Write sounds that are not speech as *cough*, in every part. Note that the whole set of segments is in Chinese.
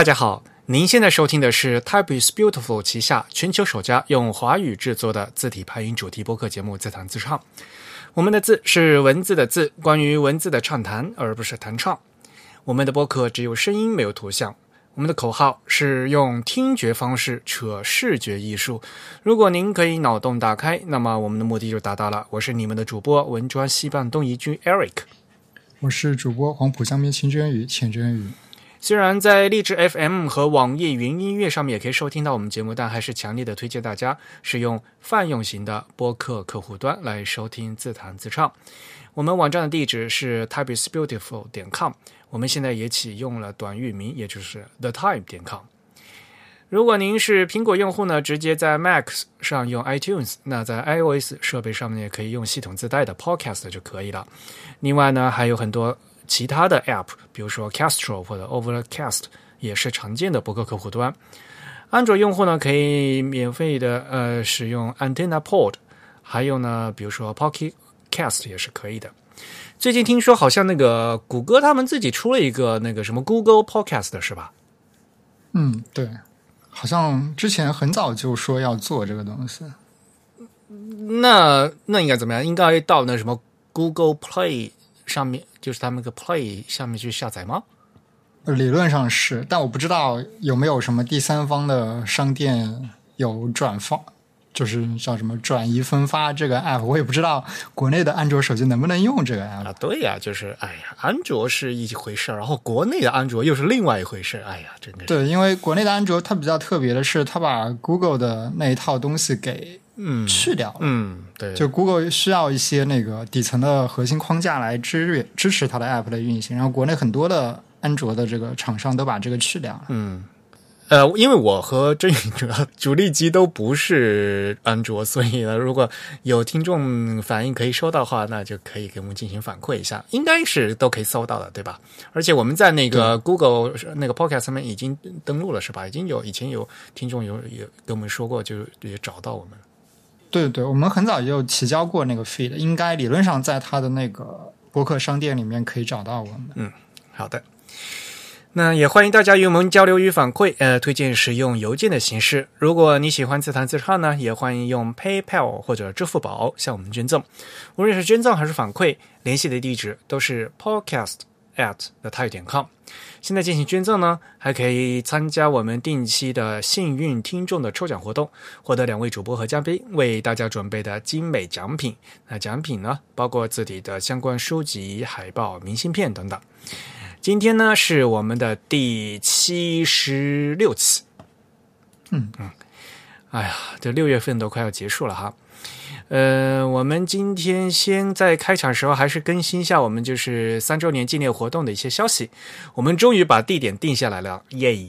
大家好，您现在收听的是 Type is Beautiful 旗下全球首家用华语制作的字体排音主题播客节目《自弹自唱》。我们的字是文字的字，关于文字的畅谈，而不是弹唱。我们的播客只有声音，没有图像。我们的口号是用听觉方式扯视觉艺术。如果您可以脑洞打开，那么我们的目的就达到了。我是你们的主播文专西半东夷君 Eric，我是主播黄浦江边清真语浅真语。虽然在荔枝 FM 和网易云音乐上面也可以收听到我们节目，但还是强烈的推荐大家使用泛用型的播客客户端来收听自弹自唱。我们网站的地址是 typeisbeautiful 点 com，我们现在也启用了短域名，也就是 the time 点 com。如果您是苹果用户呢，直接在 Mac 上用 iTunes，那在 iOS 设备上面也可以用系统自带的 Podcast 就可以了。另外呢，还有很多。其他的 App，比如说 Castro 或者 Overcast，也是常见的博客客户端。安卓用户呢，可以免费的呃使用 Antenna Pod，还有呢，比如说 Pocket Cast 也是可以的。最近听说好像那个谷歌他们自己出了一个那个什么 Google Podcast 是吧？嗯，对，好像之前很早就说要做这个东西。那那应该怎么样？应该到那什么 Google Play。上面就是他们个 Play 下面去下载吗？理论上是，但我不知道有没有什么第三方的商店有转发，就是叫什么转移分发这个 App，我也不知道国内的安卓手机能不能用这个 App。啊，对呀，就是哎呀，安卓是一回事儿，然后国内的安卓又是另外一回事儿。哎呀，真的。对，因为国内的安卓它比较特别的是，它把 Google 的那一套东西给。嗯，去掉了。嗯，对，就 Google 需要一些那个底层的核心框架来支支持它的 App 的运行，然后国内很多的安卓的这个厂商都把这个去掉了。嗯，呃，因为我和郑宇主主力机都不是安卓，所以呢，如果有听众反映可以收到的话，那就可以给我们进行反馈一下，应该是都可以搜到的，对吧？而且我们在那个 Google 那个 Podcast 上面已经登录了，是吧？已经有以前有听众有有跟我们说过，就也找到我们。对对对，我们很早就提交过那个 feed，应该理论上在它的那个博客商店里面可以找到我们。嗯，好的。那也欢迎大家与我们交流与反馈，呃，推荐使用邮件的形式。如果你喜欢自弹自唱呢，也欢迎用 PayPal 或者支付宝向我们捐赠。无论是捐赠还是反馈，联系的地址都是 podcast at the type 点 com。现在进行捐赠呢，还可以参加我们定期的幸运听众的抽奖活动，获得两位主播和嘉宾为大家准备的精美奖品。那奖品呢，包括字体的相关书籍、海报、明信片等等。今天呢，是我们的第七十六期。嗯嗯，哎呀，这六月份都快要结束了哈。呃，我们今天先在开场时候还是更新一下我们就是三周年纪念活动的一些消息。我们终于把地点定下来了，耶！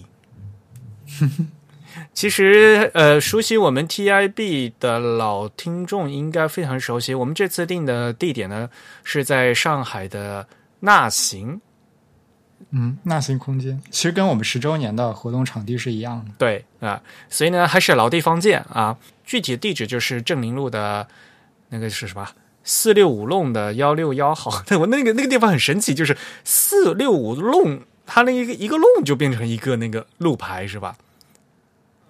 *laughs* 其实，呃，熟悉我们 TIB 的老听众应该非常熟悉。我们这次定的地点呢，是在上海的纳行。嗯，纳行空间其实跟我们十周年的活动场地是一样的。对啊，所以呢，还是老地方见啊。具体地址就是正宁路的那个是什么四六五弄的幺六幺号。*laughs* 我那个那个地方很神奇，就是四六五弄，它那一个一个弄就变成一个那个路牌，是吧？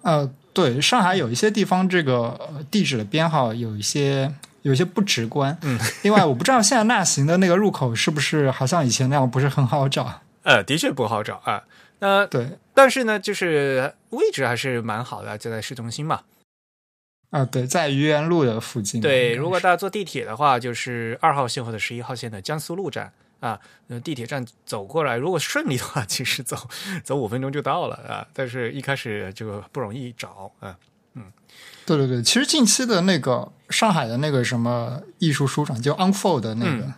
呃，对，上海有一些地方这个地址的编号有一些有一些不直观。嗯，另外我不知道现在纳行的那个入口是不是好像以前那样不是很好找。*laughs* 呃，的确不好找啊。那对，但是呢，就是位置还是蛮好的，就在市中心嘛。啊，对，在愚园路的附近。对，如果大家坐地铁的话，就是二号线或者十一号线的江苏路站啊。那地铁站走过来，如果顺利的话，其实走走五分钟就到了啊。但是一开始就不容易找啊。嗯，对对对，其实近期的那个上海的那个什么艺术书展，就 Unfold 的那个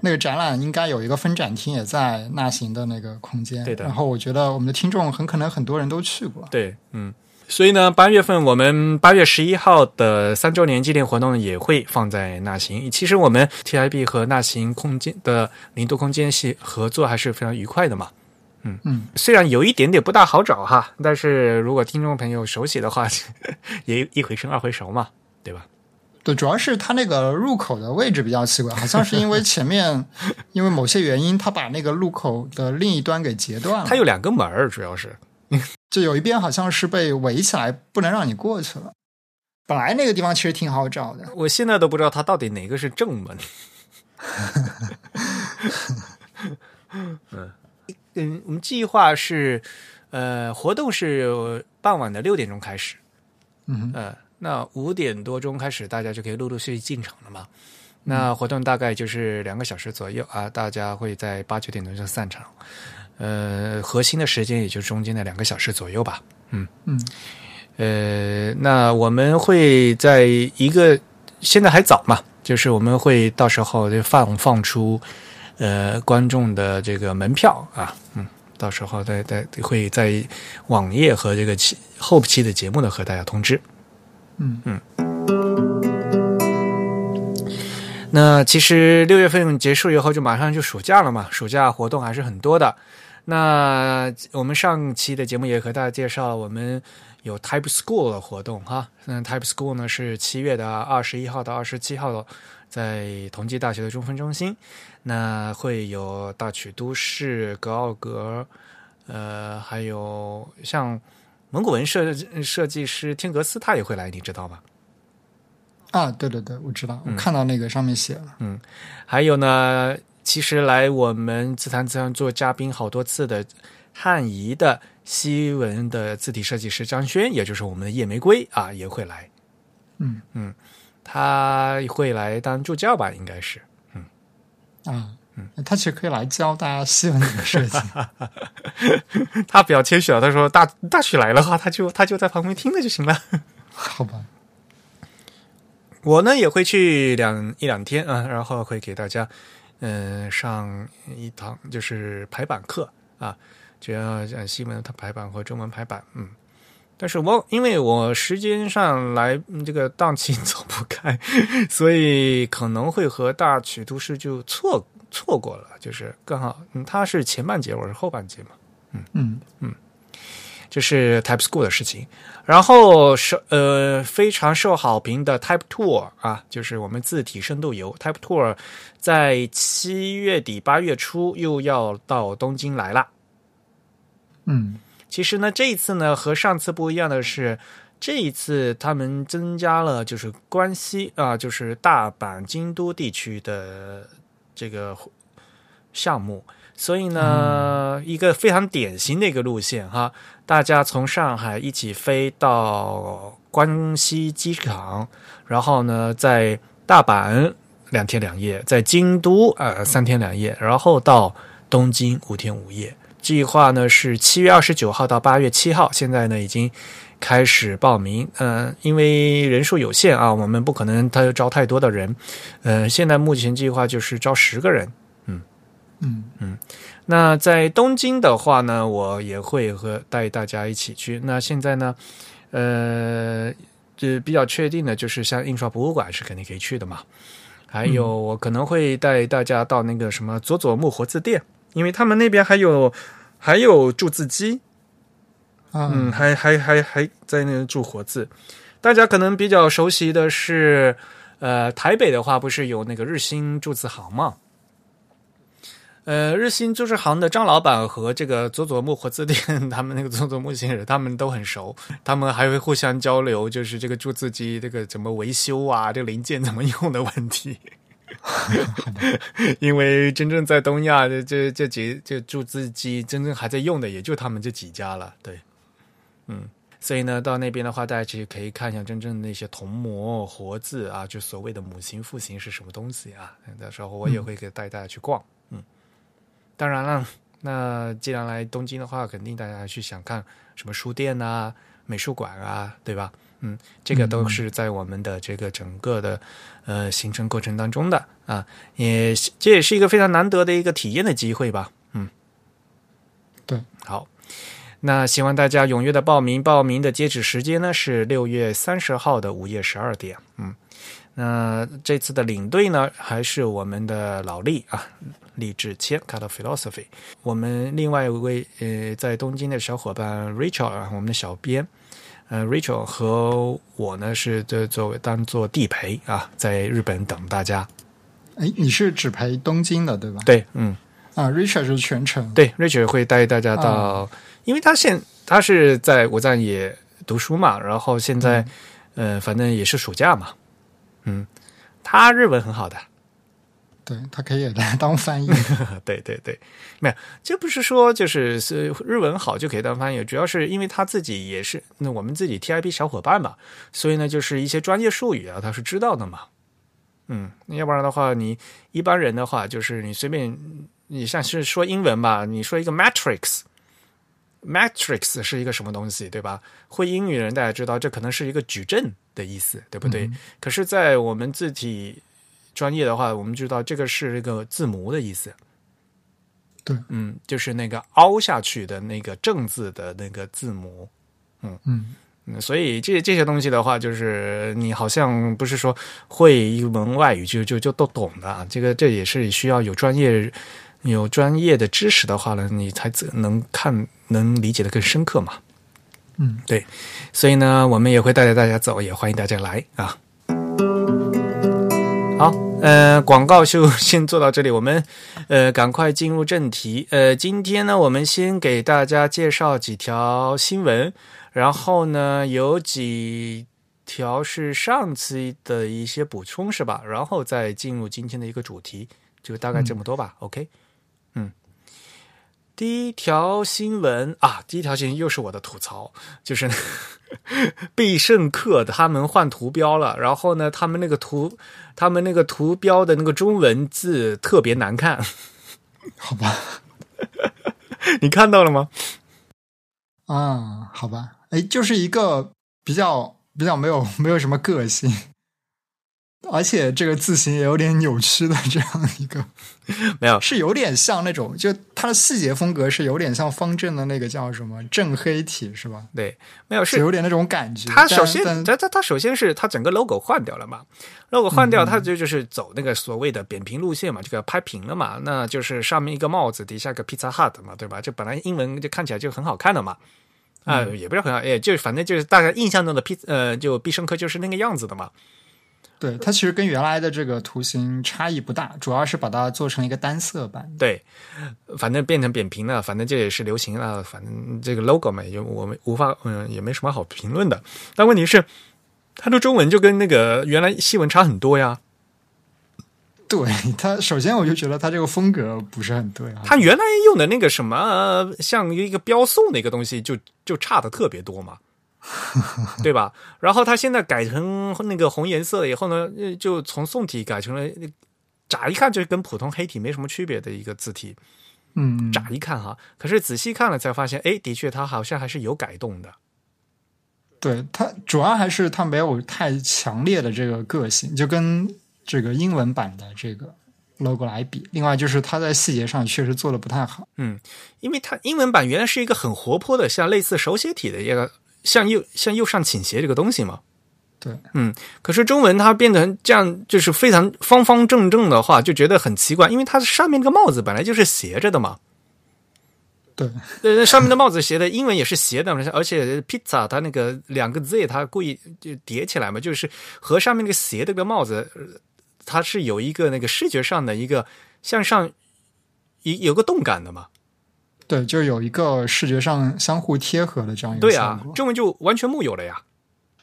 那个展览，应该有一个分展厅，也在那行的那个空间。对的。然后我觉得我们的听众很可能很多人都去过。对，嗯。所以呢，八月份我们八月十一号的三周年纪念活动也会放在纳行。其实我们 TIB 和纳行空间的零度空间系合作还是非常愉快的嘛。嗯嗯，虽然有一点点不大好找哈，但是如果听众朋友熟悉的话，*laughs* 也一回生二回熟嘛，对吧？对，主要是它那个入口的位置比较奇怪，好像是因为前面 *laughs* 因为某些原因，它把那个入口的另一端给截断了。它有两个门儿，主要是 *laughs* 就有一边好像是被围起来，不能让你过去了。本来那个地方其实挺好找的，我现在都不知道它到底哪个是正门。*laughs* 嗯嗯，我们计划是呃活动是傍晚的六点钟开始，嗯那五点多钟开始，大家就可以陆陆续续进场了嘛。那活动大概就是两个小时左右啊，大家会在八九点钟就散场。呃，核心的时间也就中间的两个小时左右吧。嗯嗯呃，那我们会在一个现在还早嘛，就是我们会到时候就放放出呃观众的这个门票啊，嗯，到时候再再会在网页和这个期后期的节目呢和大家通知。嗯嗯那其实六月份结束以后就马上就暑假了嘛，暑假活动还是很多的。那我们上期的节目也和大家介绍了，我们有 Type School 的活动哈。那 Type School 呢是七月的二十一号到二十七号，在同济大学的中分中心。那会有大曲都市、格奥格，呃，还有像蒙古文设设计师天格斯，他也会来，你知道吗？啊，对对对，我知道，嗯我看到那个上面写了。嗯还有呢，其实来我们自弹自唱做嘉宾好多次的汉仪的西文的字体设计师张轩，也就是我们的夜玫瑰啊，也会来。嗯嗯，他会来当助教吧，应该是。嗯啊，嗯他其实可以来教大家西文怎么设计。*laughs* 他比较谦虚啊，他说大大曲来了哈，他就他就在旁边听着就行了。好吧，我呢也会去两一两天啊，然后会给大家嗯、呃上一堂就是排版课啊，主要讲西文它排版和中文排版，嗯。但是我因为我时间上来嗯这个档期 *laughs* 走不开，所以可能会和大曲都市就错错过了，就是刚好嗯，它是前半节，我是后半节嘛。嗯嗯嗯这是 Type School 的事情。然后是呃非常受好评的 Type Tour 啊，就是我们字体深度游 Type Tour，在七月底八月初又要到东京来了。嗯。其实呢，这一次呢和上次不一样的是，这一次他们增加了就是关西啊，就是大阪、京都地区的这个项目，所以呢，一个非常典型的一个路线哈，大家从上海一起飞到关西机场，然后呢，在大阪两天两夜，在京都呃三天两夜，然后到东京五天五夜。计划呢是七月二十九号到八月七号，现在呢已经开始报名。嗯、因为人数有限啊，我们不可能他招太多的人。呃，现在目前计划就是招十个人。嗯那在东京的话呢，我也会和带大家一起去。那现在呢，呃，这比较确定的就是像印刷博物馆是肯定可以去的嘛。还有，我可能会带大家到那个什么佐佐木活字店，因为他们那边还有还有注字机，啊嗯，还还还还在那注活字。大家可能比较熟悉的是，呃，台北的话不是有那个日新注字行嘛？呃，日新株式行的张老板和这个佐佐木活字店，他们那个佐佐木先生，他们都很熟，*laughs* 他们还会互相交流，就是这个铸字机这个怎么维修啊，这个零件怎么用的问题。*laughs* 因为真正在东亚这这这几这铸字机真正还在用的，也就他们这几家了。对，嗯，所以呢，到那边的话，大家其实可以看一下真正那些铜模活字啊，就所谓的母形父形是什么东西啊。到时候我也会给带大家去逛。当然了，那既然来东京的话，肯定大家去想看什么书店啊、美术馆啊，对吧？嗯，这个都是在我们的这个整个的呃行程过程当中的啊，也这也是一个非常难得的一个体验的机会吧。嗯，对，好，那希望大家踊跃的报名，报名的截止时间呢是六月三十号的午夜十二点。嗯，那这次的领队呢还是我们的老厉啊，李志谦 （Cut Philosophy）。我们另外一位呃在东京的小伙伴 Rachel 啊，我们的小编。呃，Rachel 和我呢是这作为当做地陪啊，在日本等大家。哎，你是只陪东京的对吧？对，嗯，啊，Richard 是全程。对，Rachel 会带大家到，哦因为他现他是在我在也读书嘛，然后现在、嗯呃，反正也是暑假嘛，嗯，他日文很好的，对他可以来当翻译。*laughs* 对对对，没有，这不是说就是是日文好就可以当翻译，主要是因为他自己也是那我们自己 TIP 小伙伴嘛，所以呢，就是一些专业术语啊，他是知道的嘛。嗯，要不然的话，你一般人的话，就是你随便，你像是说英文吧，你说一个 matrix，matrix 是一个什么东西，对吧？会英语的人大家知道，这可能是一个矩阵的意思，对不对？可是，在我们字体专业的话，我们知道这个是一个字母的意思。对，嗯，就是那个凹下去的那个正字的那个字母。嗯，嗯，所以这这些东西的话，就是你好像不是说会一门外语就就就都懂的啊，这个这也是需要有专业有专业的知识的话呢，你才能看能理解的更深刻嘛。嗯，对，所以呢，我们也会带着大家走，也欢迎大家来啊。好，呃，广告就先做到这里，我们呃赶快进入正题。呃，今天呢，我们先给大家介绍几条新闻，然后呢，有几条是上次的一些补充，是吧？然后再进入今天的一个主题，就大概这么多吧。OK，嗯，第一条新闻啊，第一条新闻又是我的吐槽，就是 *laughs* 必胜客他们换图标了，然后呢，他们那个图，他们那个图标的那个中文字特别难看，*laughs* 好吧，你看到了吗？啊，好吧，哎，就是一个比较比较没有没有什么个性，而且这个字形也有点扭曲的这样一个，*laughs* 没有，是有点像那种，就它的细节风格是有点像方正的那个叫什么正黑体是吧？对，没有是是有点那种感觉。它首先，它它它首先是它整个 logo 换掉了嘛，logo 换掉，它就就是走那个所谓的扁平路线嘛，这个拍平了嘛，那就是上面一个帽子，底下个 Pizza Hut 嘛，对吧？这本来英文就看起来就很好看的嘛，啊、也不是很好，哎，就反正就是大家印象中的 P 呃，就必胜客就是那个样子的嘛，对它其实跟原来的这个图形差异不大，主要是把它做成一个单色版。对，反正变成扁平了，反正这也是流行了，反正这个 logo 嘛，也我们无法嗯、也没什么好评论的。但问题是，它的中文就跟那个原来西文差很多呀。对他，首先我就觉得他这个风格不是很对啊。它原来用的那个什么，呃像一个标送的一个东西就，就差的特别多嘛，对吧？然后它现在改成那个红颜色了以后呢，呃就从宋体改成了，乍一看就跟普通黑体没什么区别的一个字体。嗯，乍一看哈，可是仔细看了才发现，哎，的确它好像还是有改动的。对它主要还是它没有太强烈的这个个性，就跟这个英文版的这个 logo 来比。另外就是它在细节上确实做的不太好。嗯，因为它英文版原来是一个很活泼的，像类似手写体的一个向右向右上倾斜这个东西嘛。对，嗯，可是中文它变成这样，就是非常方方正正的话，就觉得很奇怪，因为它上面那个帽子本来就是斜着的嘛。对，呃，上面的帽子斜的，英文也是斜的，而且 pizza 它那个两个 z 它故意就叠起来嘛，就是和上面那个斜的那个帽子，呃它是有一个那个视觉上的一个向上有有个动感的嘛。对，就有一个视觉上相互贴合的这样一个对啊中文就完全木有了呀。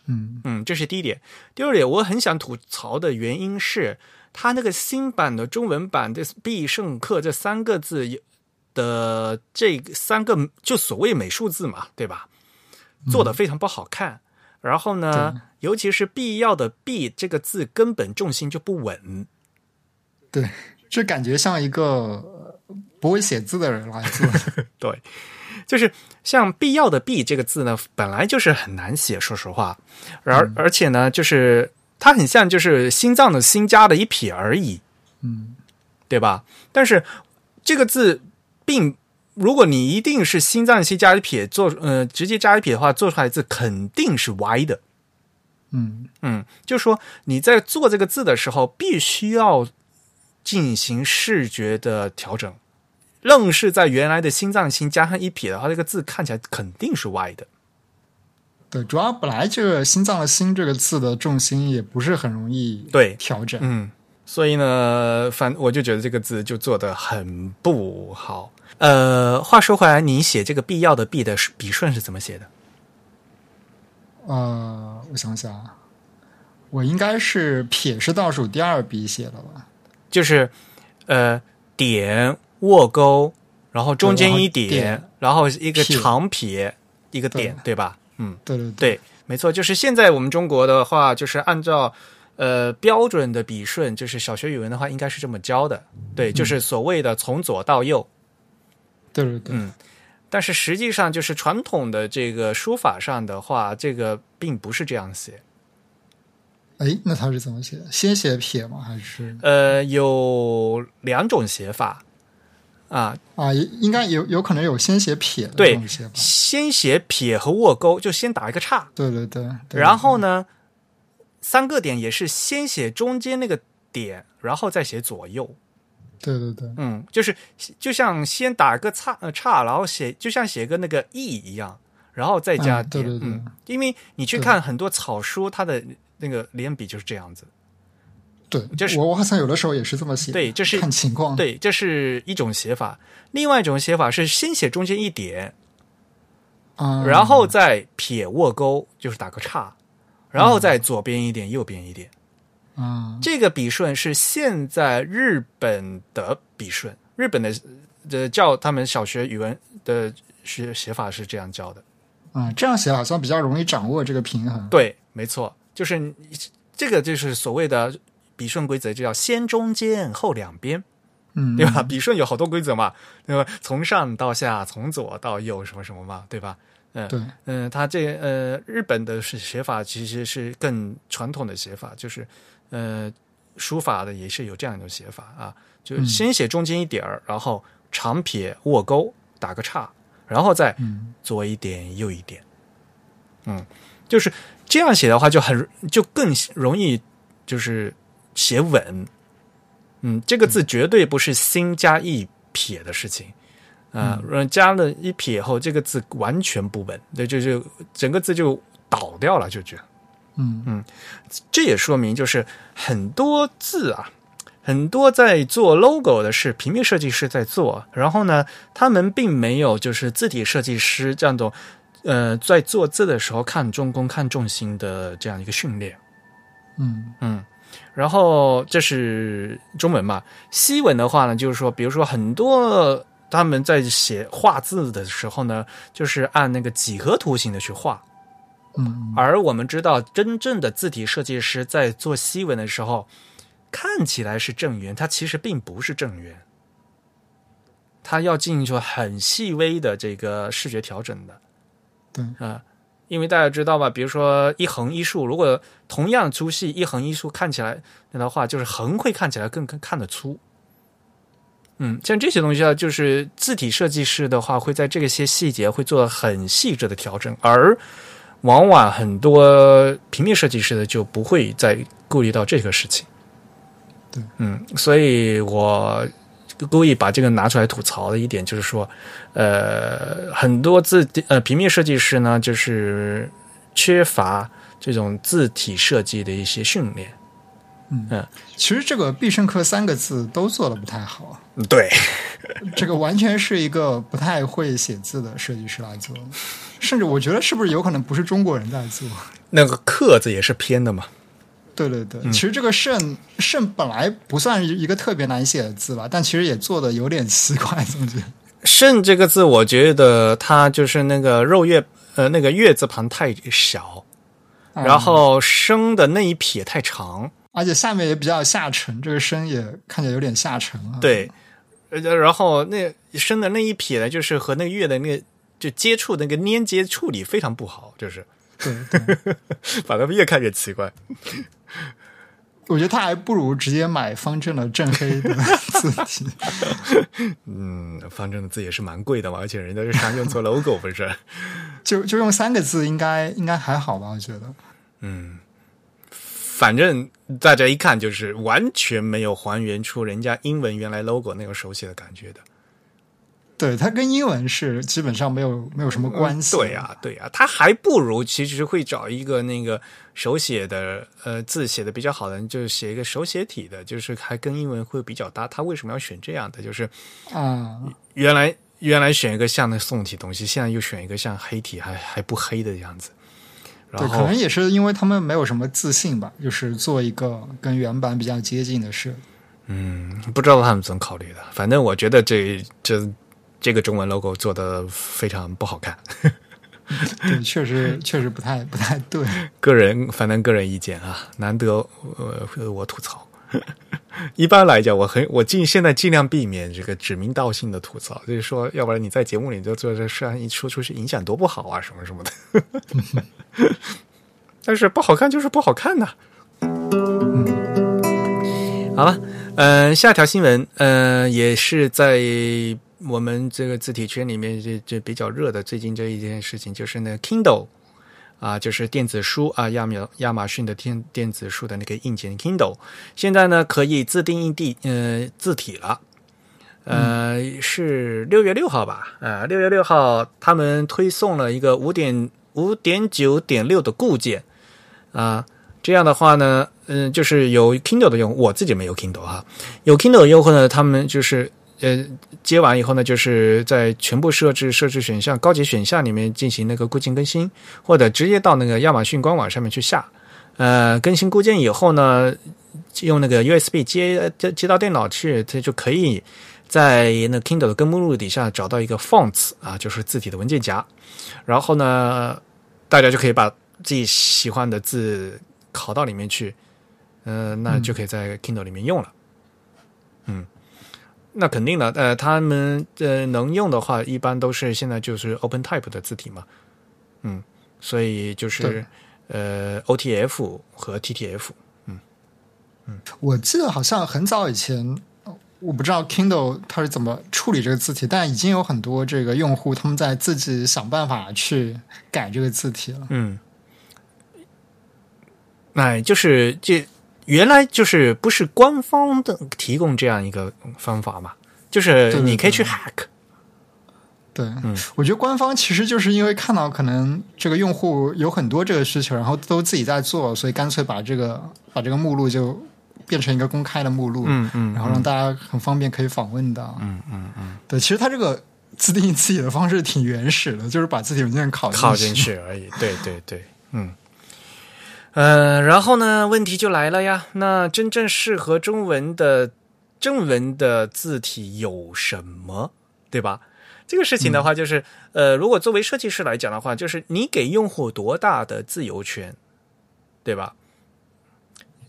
嗯，嗯，这是第一点。第二点，我很想吐槽的原因是，它那个新版的中文版的“必胜客”这三个字有的这三个就所谓美术字嘛，对吧？做的非常不好看。然后呢，尤其是“必要”的“必”这个字，根本重心就不稳。对，这感觉像一个呃不会写字的人来做。*laughs* 对，就是像“必要”的“必”这个字呢，本来就是很难写，说实话。而、而且呢，就是它很像就是心脏的“心”加的一撇而已。嗯，对吧？但是这个字并，如果你一定是心脏心加一撇做，呃，直接加一撇的话，做出来的字肯定是歪的。嗯，嗯，就是说你在做这个字的时候，必须要进行视觉的调整。愣是在原来的心脏心加上一撇的话，这个字看起来肯定是歪的。对，主要本来这个“心脏”的“心”这个字的重心也不是很容易对调整。嗯，所以呢，反我就觉得这个字就做的很不好。呃，话说回来，你写这个必要的“必”的笔顺是怎么写的？呃，我想想啊，我应该是撇是倒数第二笔写的吧？就是呃点握钩，然后中间一点，然后然后一个长撇，一个点，对吧？嗯，对对对，没错，就是现在我们中国的话，就是按照呃标准的笔顺，就是小学语文的话，应该是这么教的，对，就是所谓的从左到右。对对对，嗯，但是实际上就是传统的这个书法上的话，这个并不是这样写。哎，那他是怎么写的？先写撇吗？还是呃，有两种写法啊，啊？应该有有可能有先写撇的对写法。先写撇和卧钩，就先打一个叉，对对对，对然后呢，三个点也是先写中间那个点，然后再写左右。对对对，嗯，就是就像先打个叉呃叉，然后写就像写个那个 e 一样，然后再加点。嗯对对对嗯，因为你去看很多草书，它的那个连笔就是这样子。对，就是我我好像有的时候也是这么写。对这是看情况。对，这是一种写法。另外一种写法是先写中间一点，啊，然后再撇卧钩，就是打个叉，然后再左边一点，右边一点。嗯，这个笔顺是现在日本的笔顺，日本的的教他们小学语文的学写法是这样教的。啊，这样写好像比较容易掌握这个平衡。对，没错，就是这个就是所谓的笔顺规则，就叫先中间后两边，嗯，对吧？笔顺有好多规则嘛，对吧？从上到下，从左到右，什么什么嘛，对吧？嗯，对，嗯，他这呃，日本的是写法其实是更传统的写法，就是呃，书法的也是有这样一种写法啊，就先写中间一点儿，然后长撇握钩打个叉，然后再嗯左一点右一点，嗯，就是这样写的话就很就更容易就是写稳，嗯，这个字绝对不是心加一撇的事情。啊、呃，加了一撇后，这个字完全不稳，对，就就整个字就倒掉了，就觉得。嗯这也说明，就是很多字啊，很多在做 logo 的是平面设计师在做，然后呢，他们并没有就是字体设计师这样的，呃，在做字的时候看重工、看重心的这样一个训练。嗯嗯，然后这是中文嘛，西文的话呢，就是说，比如说很多他们在写画字的时候呢，就是按那个几何图形的去画。嗯而我们知道，真正的字体设计师在做西文的时候，看起来是正圆，它其实并不是正圆，它要进行很细微的这个视觉调整的。对啊、因为大家知道吧，比如说一横一竖，如果同样粗细，一横一竖看起来的话，就是横会看起来更更看得粗。嗯，像这些东西啊，就是字体设计师的话，会在这些细节会做很细致的调整，而往往很多平面设计师的就不会再顾虑到这个事情。对，嗯，所以我故意把这个拿出来吐槽的一点就是说，呃，很多字呃平面设计师呢，就是缺乏这种字体设计的一些训练。嗯其实这个必胜客三个字都做的不太好，嗯对，*laughs* 这个完全是一个不太会写字的设计师来做，甚至我觉得是不是有可能不是中国人在做？那个“克”字也是偏的嘛。对对对，嗯其实这个肾肾本来不算是一个特别难写的字吧，但其实也做的有点奇怪，总觉得。肾这个字，我觉得它就是那个肉月，呃，那个月字旁太小，嗯然后生的那一撇太长，而且下面也比较下沉，这个生也看起来有点下沉啊。对，呃，然后那生的那一撇呢，就是和那个月的那个就接触那个粘接处理非常不好，就是对对，*laughs* 把它越看越奇怪。我觉得他还不如直接买方正的正黑的字体。*laughs* 嗯，方正的字也是蛮贵的嘛，而且人家是商用做 logo 不是？*laughs* 就就用三个字，应该应该还好吧？我觉得。嗯反正大家一看就是完全没有还原出人家英文原来 logo 那个手写的感觉的。对，它跟英文是基本上没有没有什么关系。对呀，对呀，他还不如其实会找一个那个手写的呃字写的比较好的，就是写一个手写体的，就是还跟英文会比较搭。他为什么要选这样的？就是啊，原来原来选一个像那宋体东西，现在又选一个像黑体还还不黑的样子。对，可能也是因为他们没有什么自信吧，就是做一个跟原版比较接近的事。嗯，不知道他们怎么考虑的。反正我觉得这这这个中文 logo 做的非常不好看。*laughs* 对，确实确实不太不太对。个人反正个人意见啊，难得呃我吐槽。*laughs* 一般来讲，我很我尽现在尽量避免这个指名道姓的吐槽，就是说，要不然你在节目里就做这事，一说出去影响多不好啊，什么什么的。*laughs* 但是不好看就是不好看呐。好了，嗯，下条新闻，嗯，也是在我们这个字体圈里面这这比较热的最近这一件事情，就是那 Kindle 啊，就是电子书啊，亚马亚马逊的电电子书的那个硬件 Kindle，现在呢可以自定义地呃字体了，呃，是六月六号吧？啊，六月六号他们推送了一个五点五点九点六的固件啊。这样的话呢，嗯，就是有 Kindle 的用户，我自己没有 Kindle 哈，有 Kindle 的用户呢，他们就是呃接完以后呢，就是在全部设置设置选项高级选项里面进行那个固件更新，或者直接到那个亚马逊官网上面去下，呃，更新固件以后呢，用那个 USB 接接接到电脑去，它就可以在那 Kindle 的根目录底下找到一个 Fonts 啊，就是字体的文件夹，然后呢，大家就可以把自己喜欢的字。拷到里面去，呃，那就可以在 Kindle 里面用了。嗯，那肯定的，呃，他们呃能用的话，一般都是现在就是 Open Type 的字体嘛。嗯，所以就是呃 OTF 和 TTF。嗯嗯，我记得好像很早以前，我不知道 Kindle 它是怎么处理这个字体，但已经有很多这个用户他们在自己想办法去改这个字体了。嗯。哎，就是这原来就是不是官方的提供这样一个方法嘛？就是你可以去 hack。对，嗯，我觉得官方其实就是因为看到可能这个用户有很多这个需求，然后都自己在做，所以干脆把这个把这个目录就变成一个公开的目录，嗯嗯，然后让大家很方便可以访问到，嗯嗯嗯。对，其实它这个自定义自己的方式挺原始的，就是把字体文件拷拷进去而已。对对对，嗯。呃，然后呢，问题就来了呀。那真正适合中文的正文的字体有什么，对吧？这个事情的话，就是呃，如果作为设计师来讲的话，就是你给用户多大的自由权，对吧？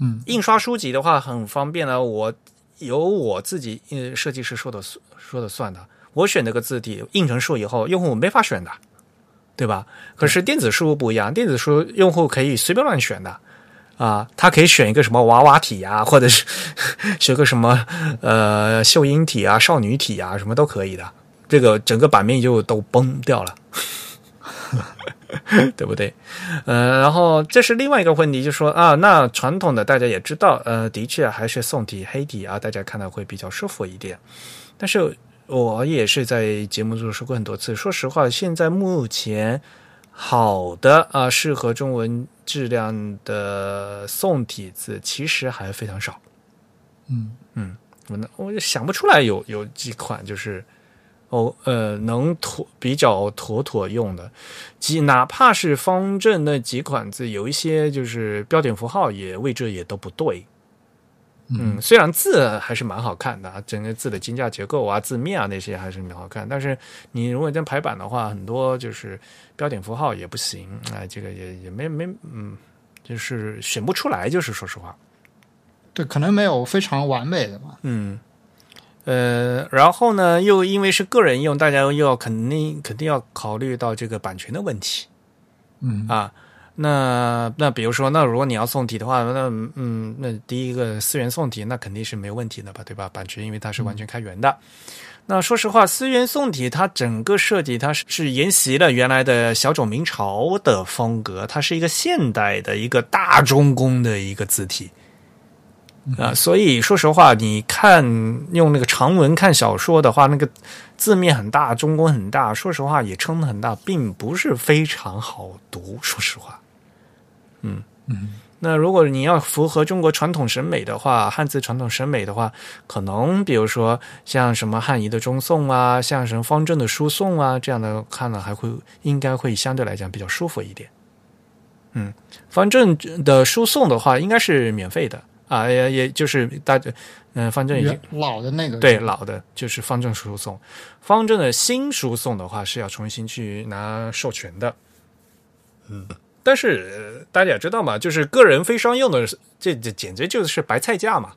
嗯，印刷书籍的话很方便了，我由我自己呃设计师说的说的算的，我选这个字体印成书以后，用户没法选的。对吧？可是电子书不一样，电子书用户可以随便乱选的啊，他可以选一个什么娃娃体啊，*laughs* 或者是 *laughs* 选个什么呃秀英体啊、少女体啊，什么都可以的。这个整个版面就都崩掉了，*laughs* 对不对？呃，然后这是另外一个问题，就说啊，那传统的大家也知道，呃，的确还是宋体、黑体啊，大家看到会比较舒服一点，但是。我也是在节目中说过很多次。说实话，现在目前好的啊，适合中文质量的宋体字其实还非常少。嗯嗯，我呢，我就想不出来有有几款就是哦呃能妥比较妥妥用的，即哪怕是方正那几款字，有一些就是标点符号也位置也都不对。嗯，虽然字还是蛮好看的，整个字的金架结构啊、字面啊那些还是蛮好看，但是你如果真排版的话，很多就是标点符号也不行啊，这个也也没没嗯，就是选不出来，就是说实话，对，可能没有非常完美的嘛。嗯，呃，然后呢，又因为是个人用，大家又要肯定肯定要考虑到这个版权的问题。嗯啊。那那比如说，那如果你要宋体的话，那嗯，那第一个思源宋体那肯定是没有问题的吧，对吧？版权因为它是完全开源的。那说实话，思源宋体它整个设计它是是沿袭了原来的小种明朝的风格，它是一个现代的一个大中宫的一个字体。啊、所以说实话，你看用那个长文看小说的话，那个字面很大，中文很大，说实话也撑得很大，并不是非常好读。说实话，嗯嗯。那如果你要符合中国传统审美的话，汉字传统审美的话，可能比如说像什么汉仪的中颂啊，像什么方正的书颂啊，这样的看了还会应该会相对来讲比较舒服一点。嗯，方正的书颂的话，应该是免费的啊，也也就是大家，嗯、方正已经老的那个对老的就是方正输送，方正的新输送的话是要重新去拿授权的。嗯，但是、呃大家也知道嘛，就是个人非商用的，这这简直就是白菜价嘛。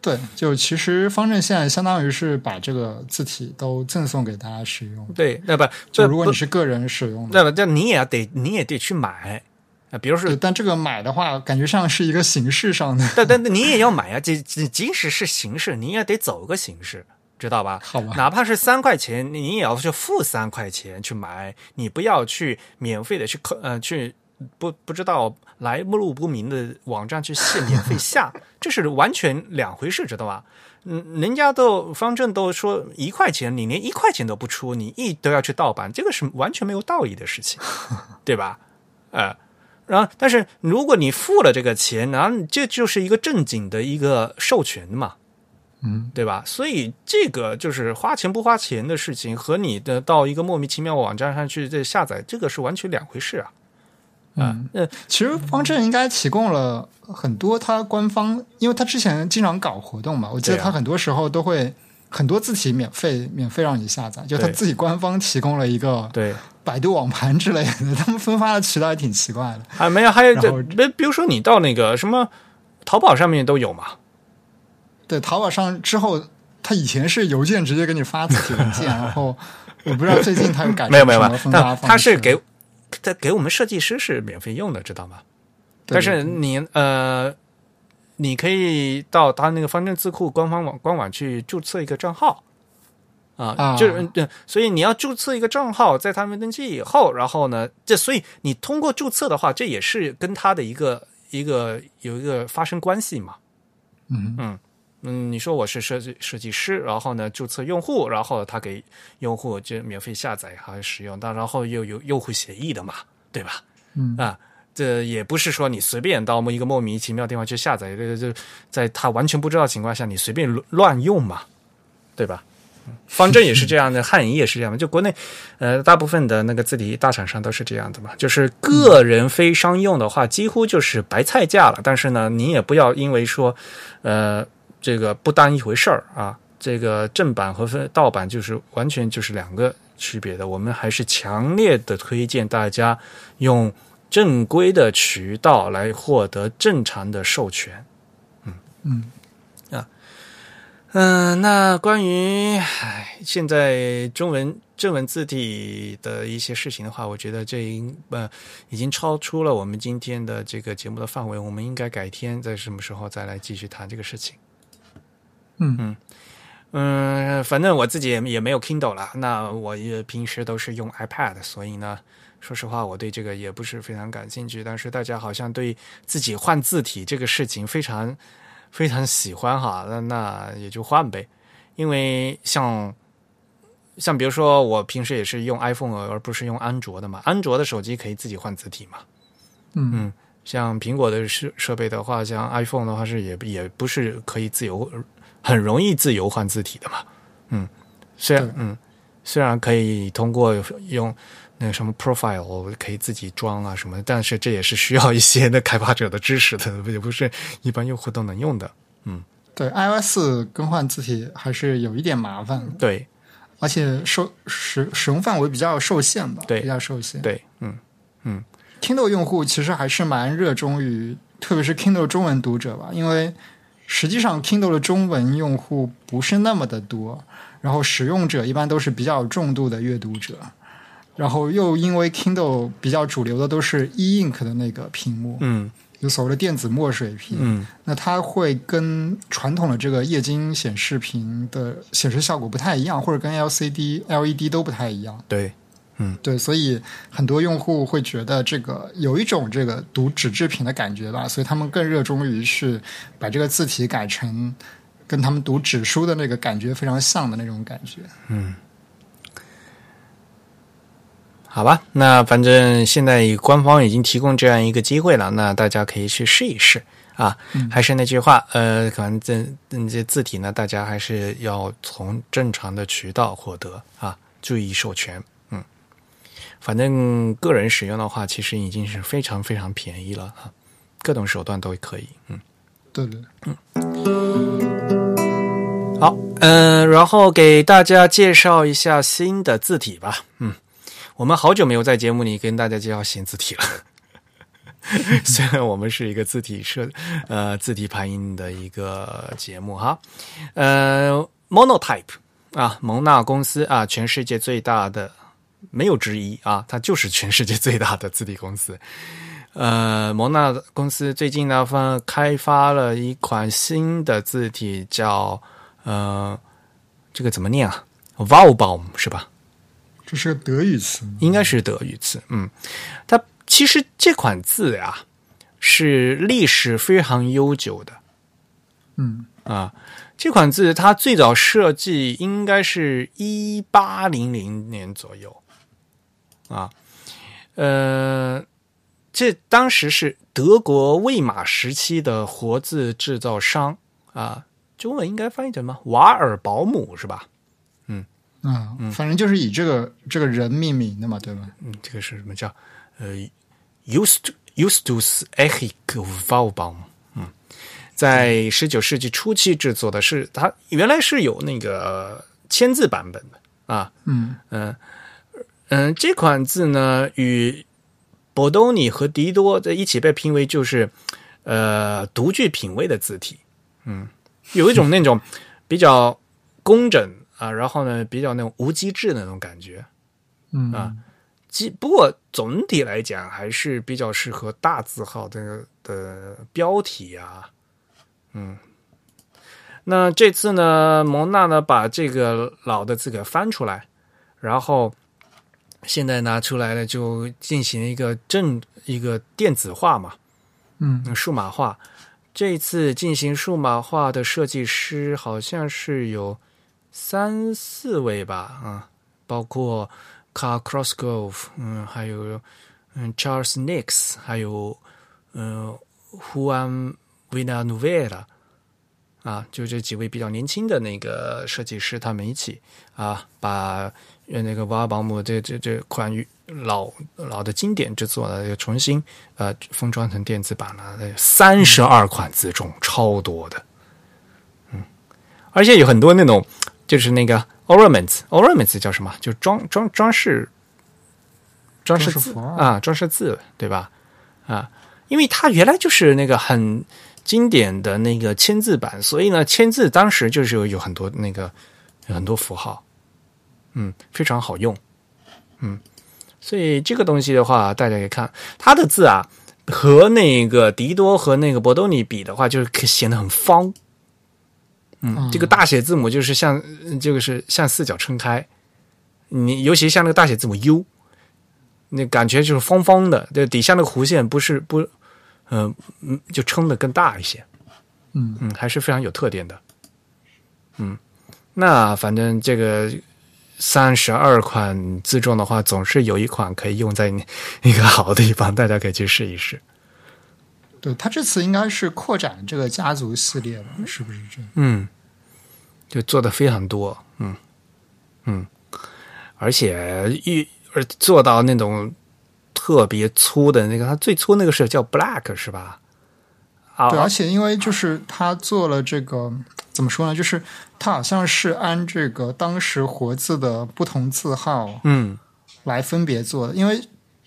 对，就其实方正现在相当于是把这个字体都赠送给大家使用。对，那不就如果你是个人使用的，那么这你也要得你也得去买啊，比如说，但这个买的话，感觉上是一个形式上的，但但但你也要买啊，即即即使是形式，你也得走个形式，知道吧？好吧？哪怕是三块钱，你也要去付三块钱去买，你不要去免费的去扣呃去不不知道来路不明的网站去下免费下，*laughs* 这是完全两回事，知道吧？嗯，人家都方正都说一块钱，你连一块钱都不出，你一都要去盗版，这个是完全没有道义的事情，*laughs* 对吧？呃，然后但是如果你付了这个钱，然后这就是一个正经的一个授权嘛，嗯，对吧？所以这个就是花钱不花钱的事情，和你的到一个莫名其妙网站上去这下载，这个是完全两回事啊。嗯，呃，其实方正应该提供了很多他官方，因为他之前经常搞活动嘛，我记得他很多时候都会很多字体免费免费让你下载，就他自己官方提供了一个对，百度网盘之类的，他们分发的渠道也挺奇怪的。啊没有，还有这，比比如说你到那个什么淘宝上面都有嘛，对，淘宝上之后，他以前是邮件直接给你发字体文件，*laughs* 然后我不知道最近他有改没有没有他是给他给我们设计师是免费用的，知道吗？但是你呃，你可以到他那个方正字库官方网官网去注册一个账号啊，啊就是对，所以你要注册一个账号，在他们登记以后，然后呢，这所以你通过注册的话，这也是跟他的一个一个有一个发生关系嘛。嗯嗯嗯，你说我是设计设计师，然后呢注册用户，然后他给用户就免费下载还使用，但然后又有用户协议的嘛，对吧？嗯啊，这也不是说你随便到一个莫名其妙的地方去下载，这这在他完全不知道情况下，你随便乱乱用嘛，对吧？嗯方正也是这样的，*laughs* 汉仪也是这样的，就国内呃大部分的那个字体大厂商都是这样的嘛，就是个人非商用的话，几乎就是白菜价了。但是呢，你也不要因为说呃这个不当一回事儿啊，这个正版和非盗版就是完全就是两个区别的。我们还是强烈的推荐大家用正规的渠道来获得正常的授权。嗯嗯、那关于唉现在中文正文字体的一些事情的话，我觉得这应呃已经超出了我们今天的这个节目的范围，我们应该改天在什么时候再来继续谈这个事情。嗯嗯，反正我自己也也没有 Kindle 了，那我也平时都是用 iPad，所以呢，说实话，我对这个也不是非常感兴趣。但是大家好像对自己换字体这个事情非常非常喜欢哈，那那也就换呗。因为像像比如说，我平时也是用 iPhone 而不是用安卓的嘛，安卓的手机可以自己换字体嘛。嗯嗯像苹果的设设备的话，像 iPhone 的话是也也不是可以自由很容易自由换字体的嘛。嗯，虽然嗯虽然可以通过用那个什么 Profile 可以自己装啊什么，但是这也是需要一些那开发者的知识的，*laughs* 也不是一般用户都能用的。嗯。对，iOS 更换字体还是有一点麻烦，对。而且受使使用范围比较受限吧，对。比较受限。对，嗯嗯。Kindle 用户其实还是蛮热衷于，特别是 Kindle 中文读者吧，因为实际上 Kindle 的中文用户不是那么的多，然后使用者一般都是比较重度的阅读者，然后又因为 Kindle 比较主流的都是 e ink 的那个屏幕，嗯就所谓的电子墨水屏，嗯那它会跟传统的这个液晶显示屏的显示效果不太一样，或者跟 LCD、LED 都不太一样。对嗯，对，所以很多用户会觉得这个有一种这个读纸质品的感觉吧，所以他们更热衷于去把这个字体改成跟他们读纸书的那个感觉非常像的那种感觉。好吧，那反正现在官方已经提供这样一个机会了，那大家可以去试一试啊。还是那句话，呃，可能这字体呢，大家还是要从正常的渠道获得啊，注意授权。嗯，反正个人使用的话，其实已经是非常非常便宜了啊，各种手段都可以。嗯。对对，嗯好，嗯、然后给大家介绍一下新的字体吧。嗯，我们好久没有在节目里跟大家介绍新字体了。*laughs* 虽然我们是一个字体设呃字体排印的一个节目哈，呃，Monotype 啊，蒙纳公司啊，全世界最大的没有之一啊，它就是全世界最大的字体公司。呃，蒙纳公司最近呢，发开发了一款新的字体，叫呃，这个怎么念啊 v a l b a u m 是吧？这是个德语词。应该是德语词。嗯，它其实这款字呀是历史非常悠久的嗯啊。这款字它最早设计应该是一八零零年左右啊，呃。这当时是德国魏玛时期的活字制造商啊，中文应该翻译成什么？瓦尔保姆是吧？啊，反正就是以这个这个人命名的嘛，对吧？嗯，这个是什么叫呃，Just Justus Erich Walbaum？嗯，在十九世纪初期制作的是，它原来是有那个签字版本的啊，嗯。嗯嗯，这款字呢与博多尼和迪多在一起被评为就是呃独具品味的字体，嗯，有一种那种比较工整啊，然后呢比较那种无机制的那种感觉，嗯啊基不过总体来讲还是比较适合大字号的的标题啊，嗯。那这次呢，蒙娜呢把这个老的字给翻出来，然后现在拿出来了，就进行一个正一个电子化嘛，嗯嗯，数码化。这次进行数码化的设计师好像是有三四位吧，啊，包括 Car Crossgrove，嗯，还有嗯 Charles Nix，还有嗯 Juan Villanueva，啊，就这几位比较年轻的那个设计师，他们一起啊，把那个瓦保姆这这这款老老的经典之作呢，又重新呃封装成电子版了，三十二款自重，超多的，嗯，而且有很多那种就是那个 ornaments，ornaments 叫什么？就装装装饰装饰字啊，装饰字对吧？啊，因为它原来就是那个很经典的那个签字版，所以呢，签字当时就是有有很多那个很多符号，嗯，非常好用，嗯，所以这个东西的话，大家可以看它的字啊，和那个迪多和那个博多尼比的话，就是可显得很方，嗯，嗯这个大写字母就是像这个是像四角撑开，你尤其像那个大写字母 U，那感觉就是方方的，对，底下那个弧线不是不，嗯、嗯，就撑的更大一些，嗯。嗯，还是非常有特点的。嗯，那反正这个三十二款自重的话，总是有一款可以用在一个好的地方，大家可以去试一试。对他这次应该是扩展这个家族系列吧？是不是这样？嗯，就做的非常多，嗯嗯，而且一而做到那种特别粗的那个，他最粗那个是叫 Black 是吧？啊，对，而且因为就是他做了这个怎么说呢？就是他好像是按这个当时活字的不同字号嗯来分别做的，因为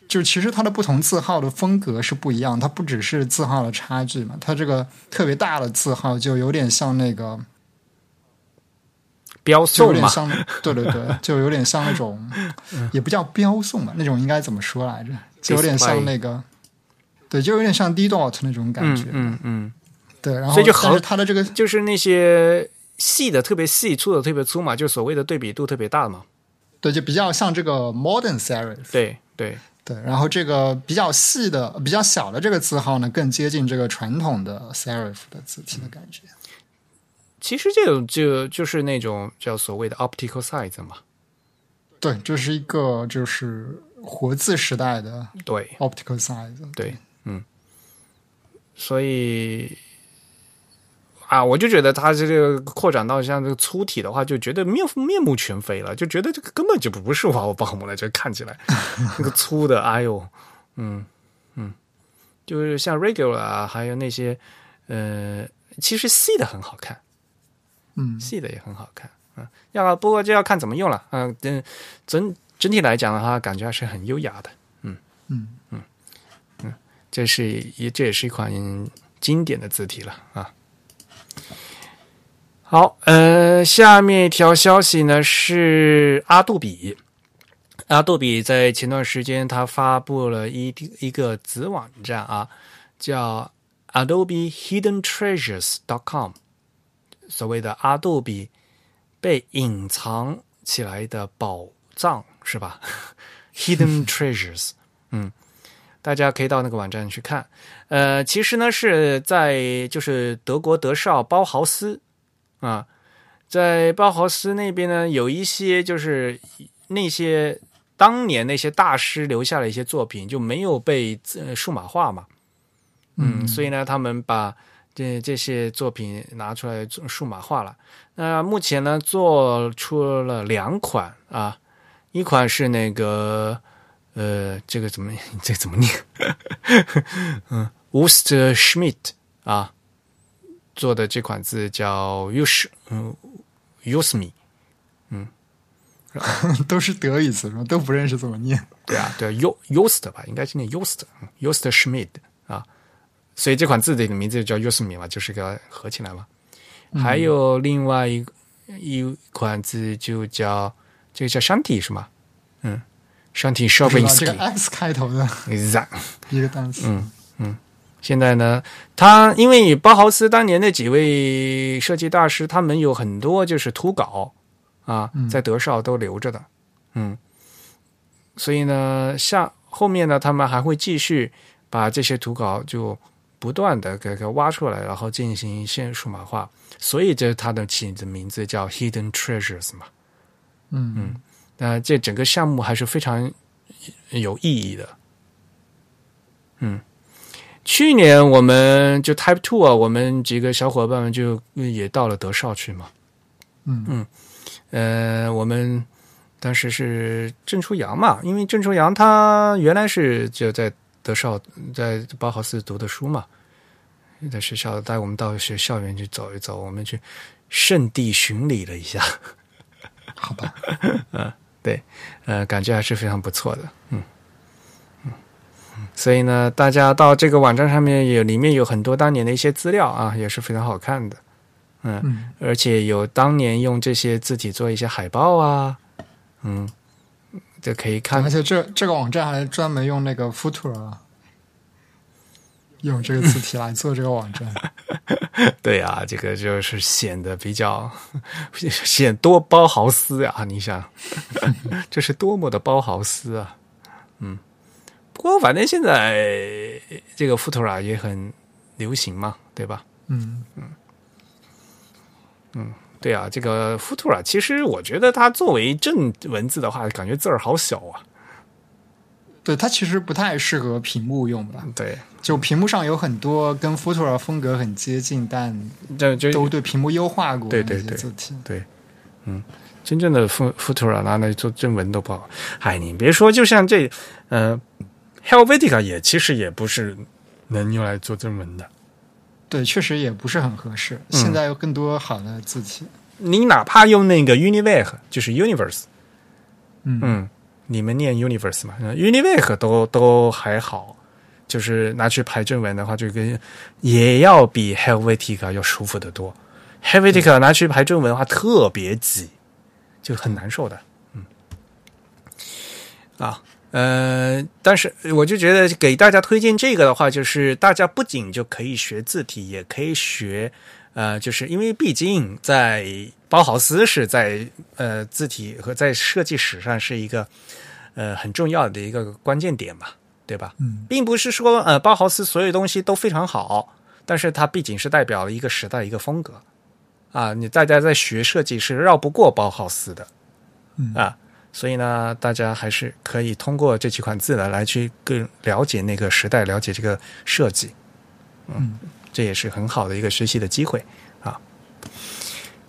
就其实它的不同字号的风格是不一样，它不只是字号的差距嘛，它这个特别大的字号就有点像那个，标就有送嘛，点像，*laughs* 对对对，就有点像那种，也不叫标送吧，那种应该怎么说来着？就有点像那个，对，就有点像 D dot 那种感觉，嗯嗯嗯，对，然后所以就好但是它的这个就是那些细的特别细，粗的特别粗嘛，就所谓的对比度特别大嘛。对，就比较像这个 modern serif。对对对，然后这个比较细的、比较小的这个字号呢，更接近这个传统的 serif 的字体的感觉。其实这种就就是那种叫所谓的 optical size 嘛。对，这是一个就是活字时代的对 optical size。对，嗯，所以啊，我就觉得它这个扩展到像这个粗体的话，就觉得面面目全非了，就觉得这个根本就不是娃娃保姆了，这看起来 *laughs* 那个粗的，哎呦，嗯嗯，就是像 regular 啊，还有那些呃，其实细的很好看。嗯，细的也很好看，嗯，要不过就要看怎么用了，嗯，整整整体来讲的话，感觉还是很优雅的，嗯嗯嗯嗯，这是一这也是一款经典的字体了啊。好，呃，下面一条消息呢是阿杜比，阿杜比在前段时间他发布了一一个子网站啊，叫 Adobe Hidden Treasures.com。所谓的阿杜比被隐藏起来的宝藏是吧？*laughs* Hidden *laughs* treasures，嗯，大家可以到那个网站去看。呃，其实呢是在就是德国德绍包豪斯啊，在包豪斯那边呢有一些就是那些当年那些大师留下的一些作品就没有被数码化嘛，嗯，所以呢他们把。这这些作品拿出来做数码化了。那目前呢，做出了两款啊，一款是那个呃，这个怎么 *laughs* 这怎么念？*laughs* 嗯 w o s t e r Schmidt 啊做的这款字叫 Ush，嗯 Usme 嗯，*laughs* 都是德语词是吧？都不认识怎么念。对啊，对 U Ust 吧，应该是念 Ust Ust Schmidt 啊。所以这款字的名字就叫 Usme 嘛，就是给它合起来嘛。还有另外一一款字就叫这个叫 Shanti 是吗？嗯，Shanti s h o p p i n g 这个 X 开头的一个单词。嗯嗯。现在呢，他因为包豪斯当年那几位设计大师，他们有很多就是图稿啊，在德绍都留着的。嗯。所以呢，下后面呢，他们还会继续把这些图稿就。不断的给给挖出来，然后进行一些数码化，所以这它的起的名字叫 Hidden Treasures 嘛。嗯嗯，那这整个项目还是非常有意义的。嗯，去年我们就 Type Two 啊，我们几个小伙伴们就也到了德绍去嘛。嗯嗯，呃，我们当时是郑初阳嘛，因为郑初阳他原来是就在。德绍在包豪斯读的书嘛，在学校带我们到学校园去走一走，我们去圣地巡礼了一下。好吧，*laughs* 嗯，对，呃，感觉还是非常不错的，嗯嗯，所以呢，大家到这个网站上面有里面有很多当年的一些资料啊，也是非常好看的，嗯，而且有当年用这些字体做一些海报啊，嗯。就可以看，而且这这个网站还专门用那个 Futura 用这个字体来做这个网站。*laughs* *laughs* 对啊，这个就是显得比较显多包豪斯啊！你想，*laughs* 这是多么的包豪斯啊！嗯，不过反正现在这个 Futura 也很流行嘛，对吧？嗯嗯嗯。对啊，这个 Futura 其实我觉得它作为正文字的话，感觉字儿好小啊。对，它其实不太适合屏幕用吧。对，就屏幕上有很多跟 Futura 风格很接近，但就就都对屏幕优化过对对对字体。对，嗯，真正的 Futura 拿来做正文都不好。哎，你别说，就像这，呃，Helvetica 也其实也不是能用来做正文的。对，确实也不是很合适。现在有更多好的字体。你哪怕用那个 Universe，就是 Universe，嗯嗯，你们念 Universe 嘛？Universe 都都还好，就是拿去排正文的话，就跟也要比 Helvetica 要舒服得多。Helvetica 拿去排正文的话，特别挤，就很难受的。嗯，啊。呃，但是我就觉得给大家推荐这个的话，就是大家不仅就可以学字体，也可以学呃，就是因为毕竟在包豪斯是在呃字体和在设计史上是一个呃很重要的一个关键点嘛，对吧？嗯，并不是说呃包豪斯所有东西都非常好，但是它毕竟是代表了一个时代一个风格。啊，你大家在学设计是绕不过包豪斯的，嗯。啊，所以呢，大家还是可以通过这几款字呢来去更了解那个时代，了解这个设计，嗯，这也是很好的一个学习的机会啊。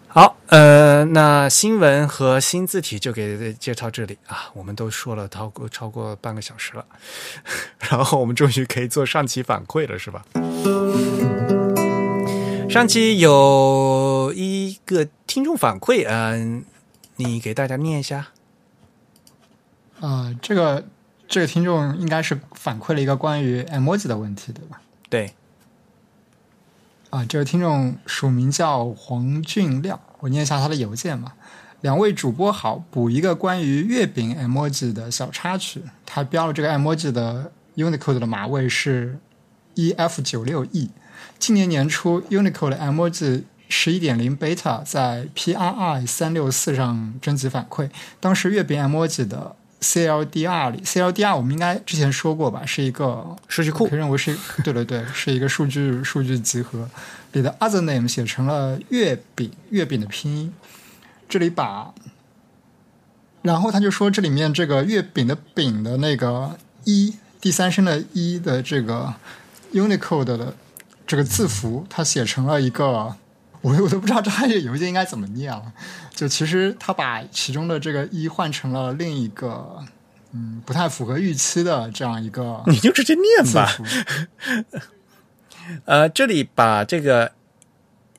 好，呃，那新闻和新字体就给介绍这里啊，我们都说了超过超过半个小时了，*laughs* 然后我们终于可以做上期反馈了，是吧？上期有一个听众反馈，嗯、你给大家念一下。啊，这个这个听众应该是反馈了一个关于 emoji 的问题，对吧？对，啊，这个听众署名叫黄俊亮，我念一下他的邮件吧。两位主播好，补一个关于月饼 emoji 的小插曲。他标了这个 emoji 的 Unicode 的码位是 EF 九六 E。今年年初，Unicode emoji 十一点零 beta 在 PRI 三六四上征集反馈，当时月饼 emoji 的 CLDR 里，CLDR 我们应该之前说过吧，是一个数据库可以认为是对对对，是一个数据数据集合里的 other name 写成了月饼，月饼的拼音。这里把，然后他就说这里面这个月饼的饼的那个一第三声的一的这个 Unicode 的这个字符，它写成了一个，我我都不知道这他这个邮件应该怎么念了。就其实他把其中的这个一换成了另一个，嗯，不太符合预期的这样一个你就直接念吧。呃，这里把这个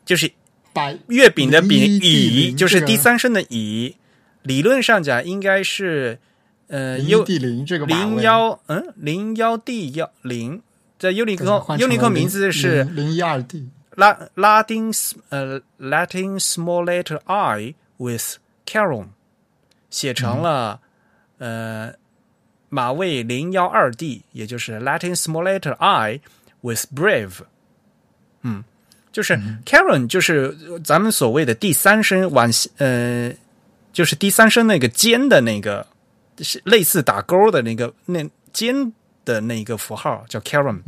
就是把月饼的饼乙，就是第三声的乙，理论上讲应该是呃零 U D 零这个码零位幺嗯零幺 D 幺零，在对 Unicode 换成了 Unicode 名字是零一二 D。拉拉丁呃 Latin small letter I with Caron 写成了、呃马位零幺二 D，也就是 Latin small letter I with brave。嗯，就是 Caron 就是咱们所谓的第三声往呃，就是第三声那个尖的那个是类似打勾的那个那尖的那个符号叫 Caron，、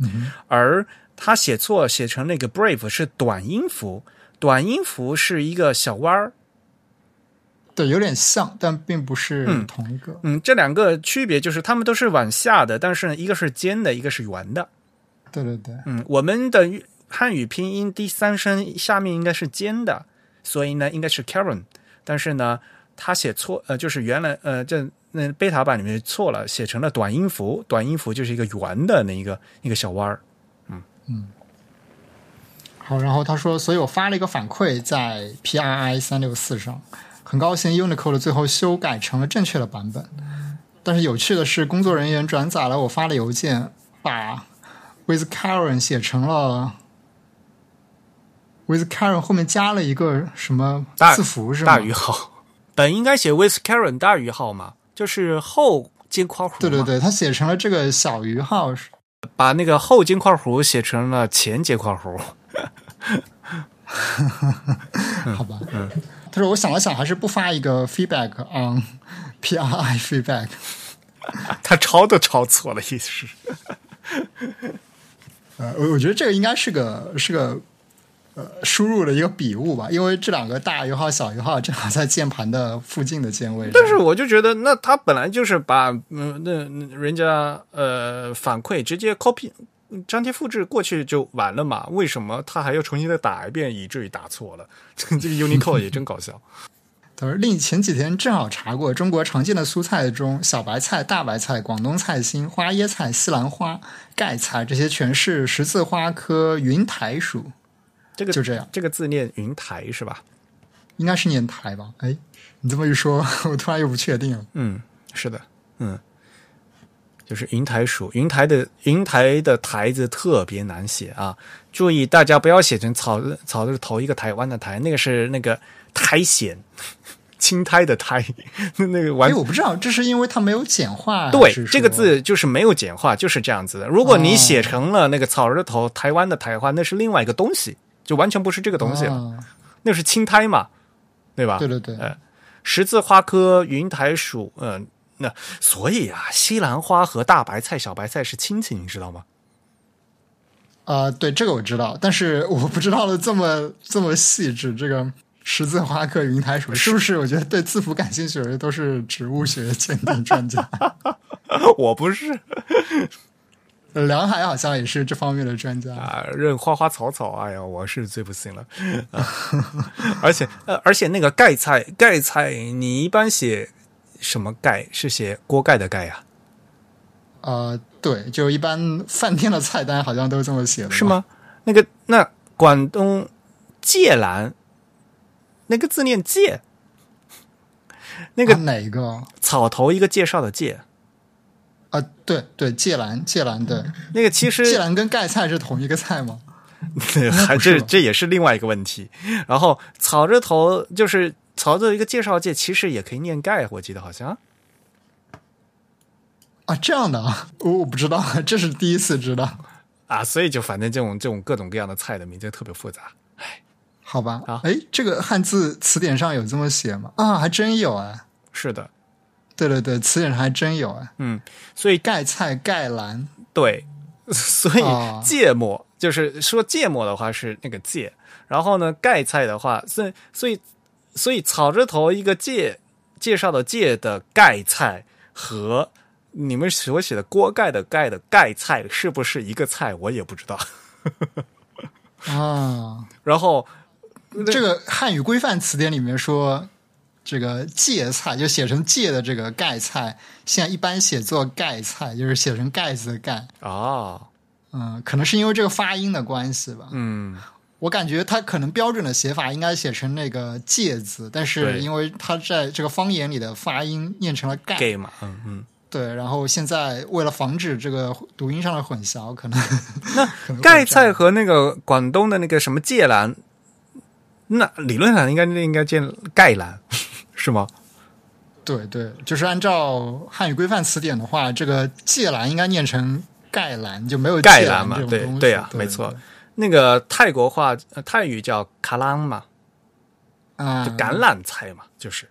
而他写错写成那个 brave 是短音符，短音符是一个小弯儿。对，有点像，但并不是嗯同一个。嗯，这两个区别就是它们都是往下的，但是呢，一个是尖的，一个是圆的。对对对，嗯，我们的汉语拼音第三声下面应该是尖的，所以呢应该是 Karen，但是呢他写错，呃，就是原来呃这那贝塔版里面错了，写成了短音符，短音符就是一个圆的那一个一个小弯儿。好，然后他说，所以我发了一个反馈在 PRI 三六四上，很高兴 Unicode 最后修改成了正确的版本。但是有趣的是，工作人员转载了我发的邮件，把 with Karen 写成了 with Karen 后面加了一个什么大字符是吗？大于号，本应该写 with Karen 大于号嘛，就是后接括弧。对对对，他写成了这个小于号是把那个后金块弧写成了前结块弧。*laughs* 好吧？嗯，他说我想了想，还是不发一个 feedback on PRI feedback。*laughs* 他抄都抄错了，意思是。呃，我我觉得这个应该是个是个呃输入了一个笔误吧，因为这两个大于号、小于号正好在键盘的附近的键位。但是我就觉得，那他本来就是把嗯那那人家呃反馈直接 copy 粘贴复制过去就完了嘛？为什么他还要重新再打一遍，以至于打错了？*laughs* 这个 Unicode 也真搞笑。他说，另前几天正好查过中国常见的蔬菜中，小白菜、大白菜、广东菜心、花椰菜、西兰花、盖菜这些全是十字花科云苔属，这个就这样，这个字念云台是吧？应该是念台吧？哎，你这么一说，*laughs* 我突然又不确定了。嗯，是的，嗯，就是云台属云台的云台的台字特别难写啊，注意大家不要写成草草字头一个台湾的台，那个是那个苔藓，*laughs* 青苔的苔，*laughs* 那那个完哎，我不知道，这是因为它没有简化，对这个字就是没有简化，就是这样子的。如果你写成了那个草字头台湾的台话，那是另外一个东西就完全不是这个东西了，啊那是青苔嘛，对吧？对对对，呃十字花科云苔属，嗯、那所以啊，西兰花和大白菜、小白菜是亲戚，你知道吗？啊、对这个我知道，但是我不知道的这么 *laughs* 这么细致。这个十字花科云苔属是不是？我觉得对字符感兴趣的人都是植物学鉴定专家。*laughs* 我不是呃梁海好像也是这方面的专家。啊，认花花草草，哎呀，我是最不行了。啊、*laughs* 而且呃，而且那个盖菜，盖菜你一般写什么盖？是写锅盖的盖啊？呃，对，就一般饭店的菜单好像都这么写的，是？吗？那个那广东芥兰，那个字念芥，那个啊哪个？草头一个介绍的介，啊，对对，芥兰，芥兰对，那个其实芥兰跟盖菜是同一个菜吗？*laughs* 对，还是这这也是另外一个问题。然后草字头就是草字一个介绍界，其实也可以念盖，我记得好像。啊，这样的啊，我我不知道，这是第一次知道。啊，所以就反正这种这种各种各样的菜的名字特别复杂。好吧啊，哎，这个汉字词典上有这么写吗？啊，还真有哎。是的，对对对，词典上还真有啊。嗯，所以盖菜、盖兰，对，*laughs* 所以哦芥末、就是说芥末的话是那个芥，然后呢盖菜的话，所以所以所以草字头一个介介绍的芥的盖菜和你们所写的锅盖的盖的盖菜是不是一个菜，我也不知道。啊，*laughs* 然后这个汉语规范词典里面说，这个芥菜就写成芥的这个盖菜，现在一般写作盖菜，就是写成盖子的盖。啊，嗯，可能是因为这个发音的关系吧。嗯，我感觉它可能标准的写法应该写成那个芥字，但是因为它在这个方言里的发音念成了盖，gay 嘛，嗯嗯。对，然后现在为了防止这个读音上的混淆，可能那 *laughs* 盖菜和那个广东的那个什么芥兰，那理论上应该应该见盖兰，是吗？对对，就是按照汉语规范词典的话，这个芥兰应该念成盖兰，就没有芥盖兰嘛对对啊没错那个泰国话、呃泰语叫卡朗嘛，啊，就橄榄菜嘛，就是。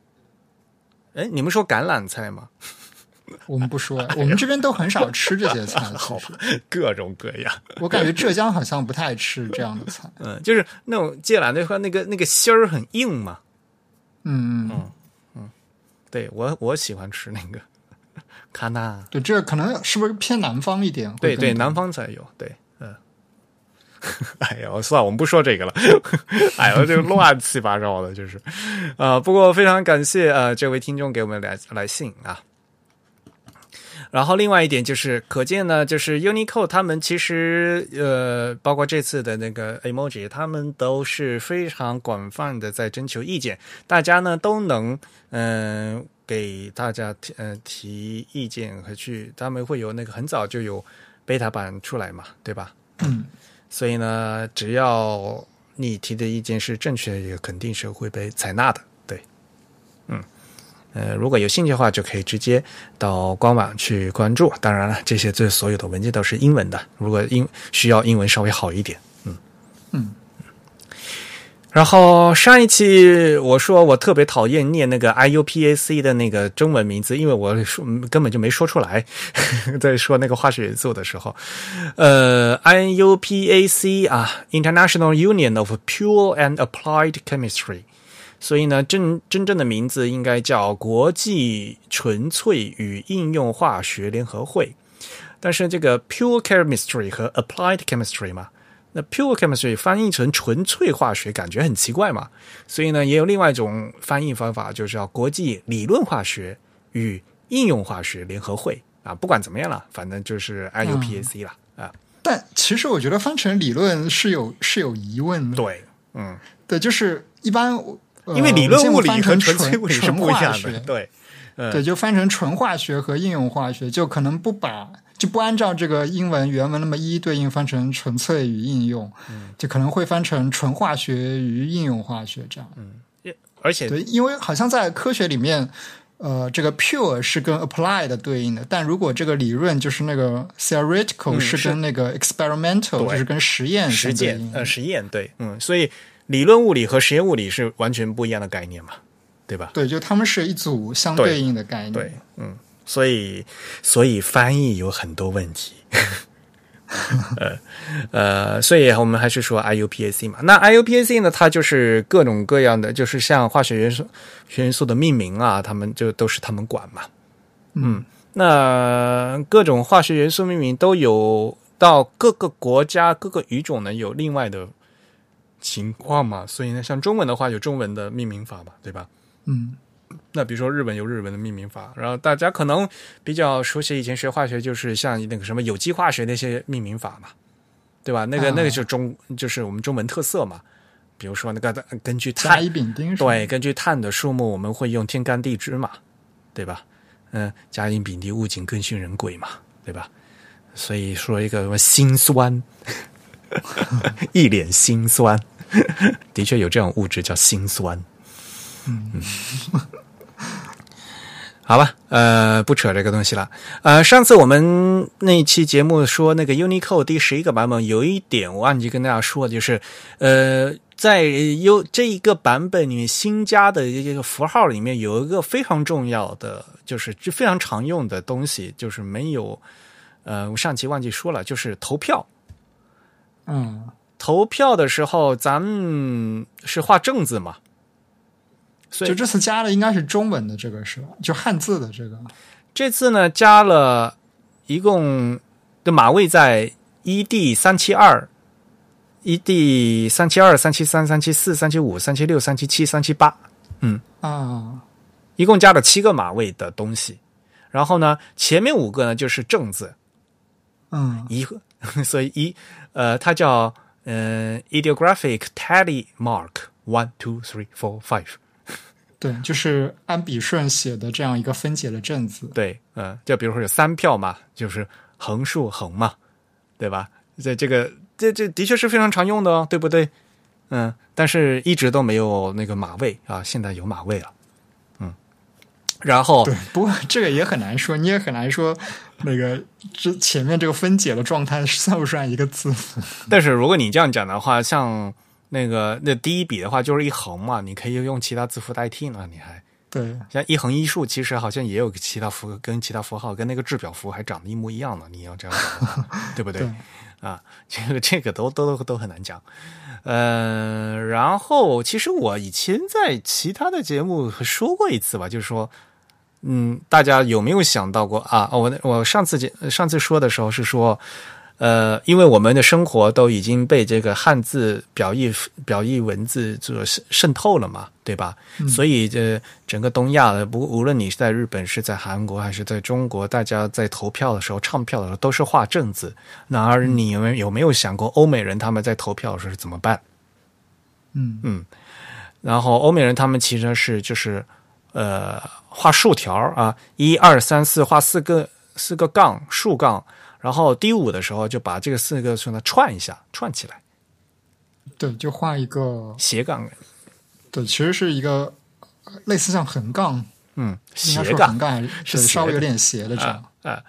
哎，你们说橄榄菜吗？我们不说，*laughs* 我们这边都很少吃这些菜。*laughs* 好吧各种各样，我感觉浙江好像不太吃这样的菜。*laughs* 嗯，就是那种芥兰的话，那个那个芯儿很硬嘛。嗯嗯嗯，对我我喜欢吃那个 *laughs* 卡纳，对，这可能是不是偏南方一点？对对，南方才有，对，嗯。*laughs* 哎呦，算了，我们不说这个了。*laughs* 哎呦，这个乱七八糟的，就是，呃，不过非常感谢呃这位听众给我们来来信啊。然后另外一点就是，可见呢，就是 Unicode 他们其实呃，包括这次的那个 emoji，他们都是非常广泛的在征求意见，大家呢都能嗯、呃给大家提呃提意见和去，他们会有那个很早就有 beta 版出来嘛，对吧？嗯，所以呢，只要你提的意见是正确的，也肯定是会被采纳的。呃，如果有兴趣的话，就可以直接到官网去关注。当然了，这些这所有的文件都是英文的，如果英需要英文稍微好一点，嗯嗯。然后上一期我说我特别讨厌念那个 IUPAC 的那个中文名字，因为我说根本就没说出来，*laughs* 在说那个化学元素的时候，呃，IUPAC 啊，International Union of Pure and Applied Chemistry，所以呢，真真正的名字应该叫国际纯粹与应用化学联合会。但是这个 Pure Chemistry 和 Applied Chemistry 嘛，那 Pure Chemistry 翻译成纯粹化学，感觉很奇怪嘛。所以呢，也有另外一种翻译方法，就是叫国际理论化学与应用化学联合会啊。不管怎么样了，反正就是 IUPAC 了、啊。但其实我觉得翻成理论是有是有疑问的。对，嗯，对，就是一般、呃、因为理论物理和纯粹物理是纯不一样的。化学对，嗯对，就翻成纯化学和应用化学，就可能不把就不按照这个英文原文那么一一对应翻成纯粹与应用，嗯就可能会翻成纯化学与应用化学这样。嗯而且对，因为好像在科学里面，呃，这个 pure 是跟 applied 对应的，但如果这个理论就是那个 theoretical 嗯是是跟那个 experimental 就是跟实验实践呃实验对，嗯，所以理论物理和实验物理是完全不一样的概念嘛，对吧？对，就他们是一组相对对应的概念。对，嗯，所以所以翻译有很多问题。*laughs* 呃呃，所以我们还是说 IUPAC 嘛。那 IUPAC 呢，它就是各种各样的，就是像化学元素元素的命名啊，他们就都是他们管嘛。嗯，那各种化学元素命名都有到各个国家各个语种呢有另外的情况嘛，所以呢，像中文的话有中文的命名法嘛，对吧？嗯，那比如说日本有日文的命名法，然后大家可能比较熟悉，以前学化学就是像那个什么有机化学那些命名法嘛，对吧？那个、啊那个就中就是我们中文特色嘛。比如说那个根据碳甲乙丙丁对，根据碳的数目，我们会用天干地支嘛，对吧？嗯，甲乙丙丁戊己庚辛壬癸嘛，对吧？所以说一个什么心酸，*laughs* 一脸心酸，*laughs* 的确有这种物质叫心酸。好吧，呃，不扯这个东西了。呃，上次我们那期节目说那个 Unicode 第十一个版本，有一点我忘记跟大家说，就是呃，在 U 这一个版本里面新加的这个符号里面有一个非常重要的，就是非常常用的东西，就是没有呃，我上期忘记说了，就是投票。嗯，投票的时候，咱们是画正字嘛，所以就这次加的应该是中文的这个是吧？就汉字的这个。这次呢加了一共的码位在一 D 三七二、一 D 三七二、三七三、三七四、三七五、三七六、三七七、三七八，嗯啊，一共加了七个码位的东西。然后呢，前面五个呢就是正字嗯，一，*laughs* 所以一呃，它叫呃 ideographic tally mark one two three four five。对，就是按笔顺写的这样一个分解的正字。对，嗯，就比如说有三票嘛，就是横竖横嘛，对吧？这这个这这的确是非常常用的哦，对不对？嗯，但是一直都没有那个马位啊，现在有马位了，嗯，然后对，不过 *laughs* 这个也很难说，你也很难说那个这前面这个分解的状态算不算一个字符？*laughs* 但是如果你这样讲的话，像那个那第一笔的话就是一横嘛，你可以用其他字符代替呢，你还对，像一横一竖，其实好像也有其他符跟其他符号跟那个制表符还长得一模一样呢。你要这样讲，*laughs* 对不对？对啊，这个这个都都都很难讲。呃，然后其实我以前在其他的节目说过一次吧，就是说，嗯，大家有没有想到过啊？哦我我上次节上次说的时候是说，呃，因为我们的生活都已经被这个汉字表意表意文字所渗渗透了嘛，对吧？所以这整个东亚的，不无论你是在日本、是在韩国还是在中国，大家在投票的时候、唱票的时候都是画正字。然而，你有没有有没有想过，欧美人他们在投票的时候是怎么办？嗯嗯，然后欧美人他们其实是就是呃画竖条啊，一二三四画四个四个杠竖杠，然后第五的时候就把这个四个数呢串一下串起来。对，就画一个，斜杠，对，其实是一个呃类似像横杠，嗯斜杠。横杠还是稍微有点斜的这样。啊。啊。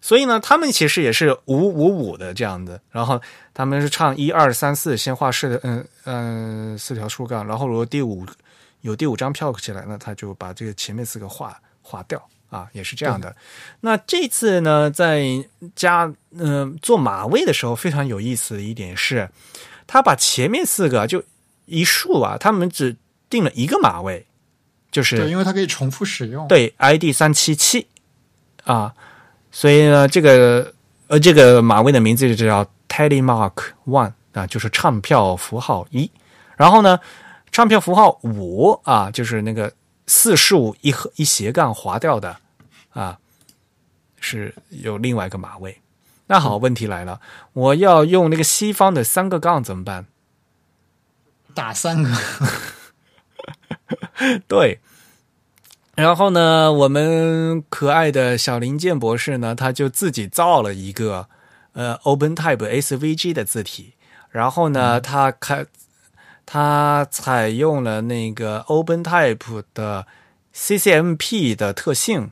所以呢，他们其实也是五五五的这样的，然后他们是唱一二三四，先画四嗯嗯四条竖杠，然后如果第五有第五张票起来呢，他就把这个前面四个划划掉啊，也是这样的。那这次呢，在加嗯、呃做马位的时候，非常有意思的一点是，他把前面四个就一竖啊，他们只定了一个马位，就是对，因为它可以重复使用。对，ID 三七七啊，所以呢，这个呃，这个马位的名字就叫 Tally Mark One 啊，就是唱票符号一。然后呢，唱票符号五啊，就是那个四竖一横一斜杠划掉的啊，是有另外一个码位。那好，问题来了，我要用那个西方的三个杠怎么办？打三个，*laughs* 对。然后呢，我们可爱的小林健博士呢，他就自己造了一个呃 OpenType SVG 的字体，然后呢，他开他采用了那个 OpenType 的 CCMP 的特性，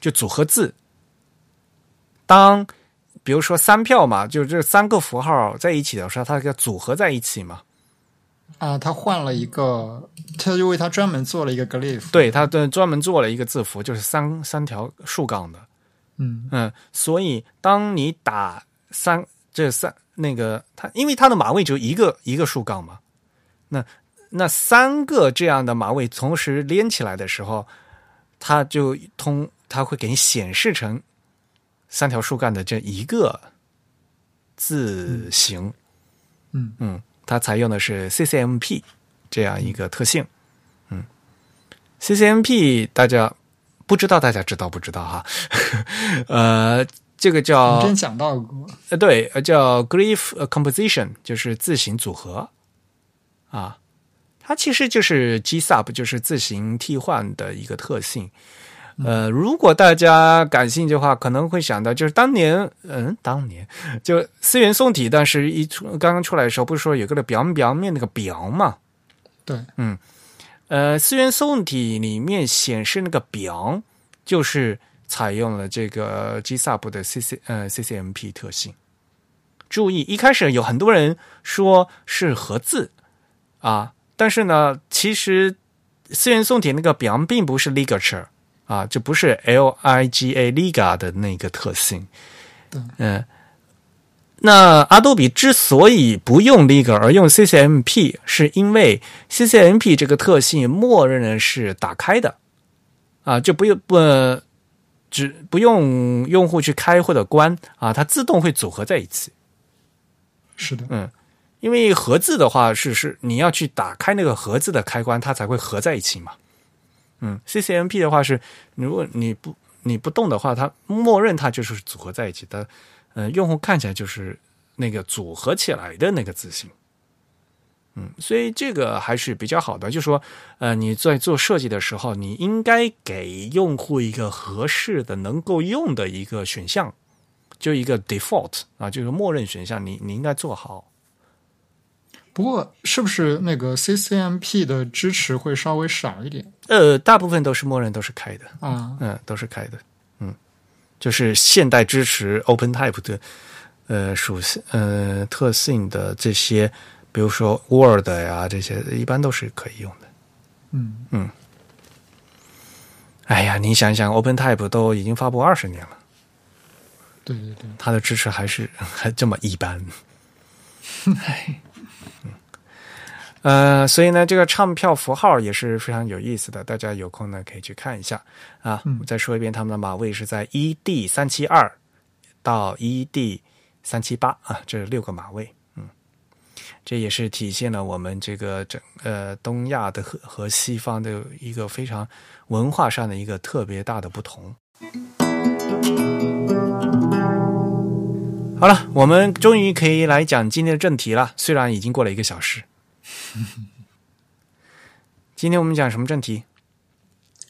就组合字。当比如说三票嘛，就这三个符号在一起的时候，它要组合在一起嘛。啊，他换了一个，他就为他专门做了一个 glyph。对，他的专门做了一个字符，就是三三条竖杠的。嗯嗯，所以当你打三这三那个它，因为它的码位只有一个一个竖杠嘛，那那三个这样的码位同时连起来的时候，它就通它会给你显示成三条树干的这一个字形。嗯嗯，它采用的是 CCMP 这样一个特性。嗯，CCMP 大家不知道，大家知道不知道哈？*laughs* 呃，这个叫们之前讲到过。呃，对，呃叫 glyph composition，就是字形组合啊。它其实就是 G sub，就是自行替换的一个特性。呃，如果大家感兴趣的话，可能会想到，就是当年，嗯，当年就思源宋体，当时一出刚刚出来的时候，不是说有个表表面那个表嘛？对，嗯呃，思源宋体里面显示那个表，就是采用了这个 G sub 的 C C 呃 C C M P 特性。注意，一开始有很多人说是合字啊，但是呢，其实思源宋体那个表并不是 ligature 啊，这不是 L I G A liga 的那个特性。嗯、那阿多比之所以不用 Liga 而用 CCMP，是因为 CCMP 这个特性默认的是打开的啊，就不用不只不用用户去开或者关啊，它自动会组合在一起。是的，因为盒子的话是是你要去打开那个盒子的开关，它才会合在一起嘛。嗯，CCMP 的话是，如果你不你不动的话，它默认它就是组合在一起的。呃，用户看起来就是那个组合起来的那个字形。嗯，所以这个还是比较好的，就说，呃，你在做设计的时候，你应该给用户一个合适的、能够用的一个选项，就一个 default 啊，就是默认选项，你你应该做好。不过是不是那个 CCMP 的支持会稍微少一点？呃，大部分都是默认都是开的，啊？嗯，都是开的，嗯，就是现代支持 OpenType 的呃属性呃特性的这些，比如说 Word 呀这些，一般都是可以用的。嗯。嗯，哎呀，你想想，OpenType 都已经发布二十年了，对对对，它的支持还是还这么一般。*laughs* *laughs* *laughs* 哎，嗯呃，所以呢，这个唱票符号也是非常有意思的，大家有空呢可以去看一下啊。嗯我再说一遍，他们的马位是在 ED 三七二到 ED 三七八啊，这六个马位。嗯，这也是体现了我们这个整呃东亚的和和西方的一个非常文化上的一个特别大的不同。好了，我们终于可以来讲今天的正题了。虽然已经过了一个小时，*laughs* 今天我们讲什么正题？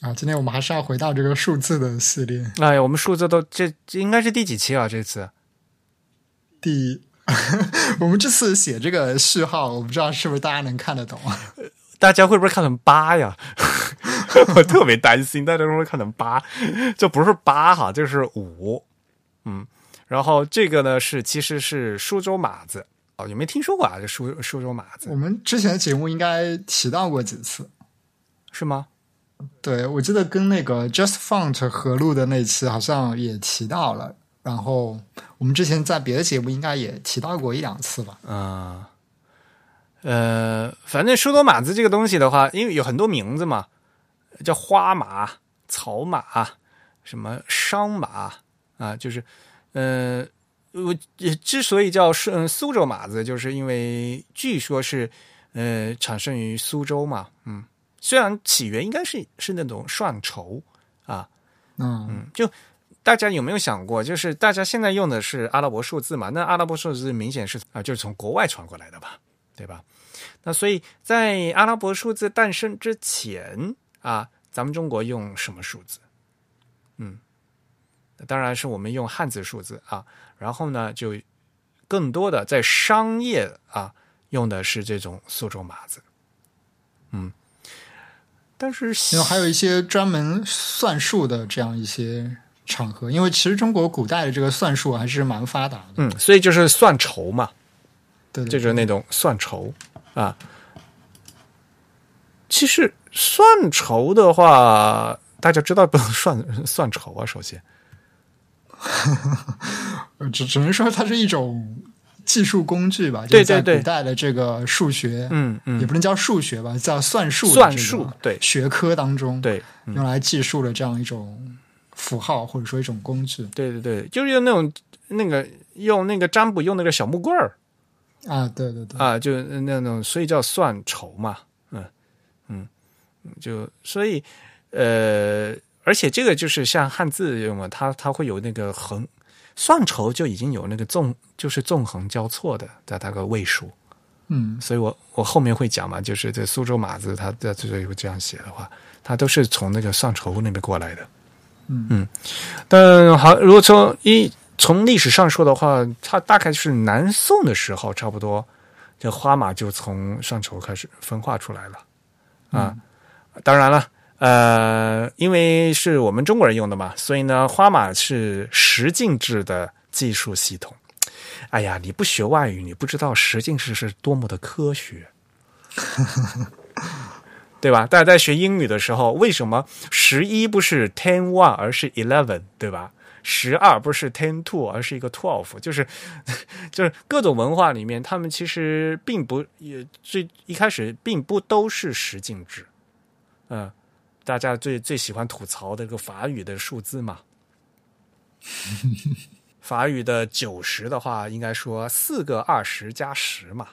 啊，今天我们还是要回到这个数字的系列。哎呀，我们数字都这这应该是第几期啊？这次第，*laughs* 我们这次写这个序号，我不知道是不是大家能看得懂。*laughs* 大家会不会看成八呀？我特别担心大家会不会看成八，这不是八哈，这是五。嗯，然后这个呢是其实是苏州码子哦，有没有听说过啊？这苏苏州码子我们之前的节目应该提到过几次。是吗？对，我记得跟那个 Just Font 合录的那期好像也提到了，然后我们之前在别的节目应该也提到过一两次吧。嗯，呃，反正苏州马子这个东西的话，因为有很多名字嘛，叫花马、草马、什么商马啊，就是，呃，我之所以叫苏嗯苏州码子，就是因为据说是呃产生于苏州嘛，嗯，虽然起源应该是是那种蒜绸啊，嗯，就大家有没有想过，就是大家现在用的是阿拉伯数字嘛？那阿拉伯数字明显是啊，就是从国外传过来的吧，对吧？那所以在阿拉伯数字诞生之前啊，咱们中国用什么数字？嗯，当然是我们用汉字数字啊。然后呢，就更多的在商业啊用的是这种苏州码子。嗯，但是然后还有一些专门算术的这样一些场合，因为其实中国古代的这个算术还是蛮发达的。嗯，所以就是算筹嘛，对对就是那种算筹啊。其实算筹的话，大家知道不能算 *laughs* 算筹啊。首先，呃 *laughs* 只只能说它是一种技术工具吧，对就在对对。古代的这个数学，嗯嗯。也不能叫数学吧，叫算术算这个术对。学科当中，对，嗯。用来计数的这样一种符号或者说一种工具。对对对，就是用那种那个用那个占卜用那个小木棍儿。啊，对对对，啊，就那种，所以叫算筹嘛，嗯嗯，就所以呃，而且这个就是像汉字用嘛，它它会有那个横算筹就已经有那个纵，就是纵横交错的在它个位数，嗯。所以我我后面会讲嘛，就是这苏州码字它在这里这样写的话，它都是从那个算筹那边过来的。嗯。嗯，但好，如果从一从历史上说的话，它大概是南宋的时候，差不多这花马就从算筹开始分化出来了。啊。当然了，呃，因为是我们中国人用的嘛，所以呢，花马是十进制的技术系统。哎呀，你不学外语，你不知道十进制是多么的科学，*laughs* 对吧？大家在学英语的时候，为什么十一不是 ten one 而是 eleven，对吧？十二不是 ten two 而是一个 twelve，就是 *laughs* 就是各种文化里面，他们其实并不也最一开始并不都是十进制，嗯，大家最最喜欢吐槽的这个法语的数字嘛。*laughs* 法语的九十的话，应该说四个二十加十嘛。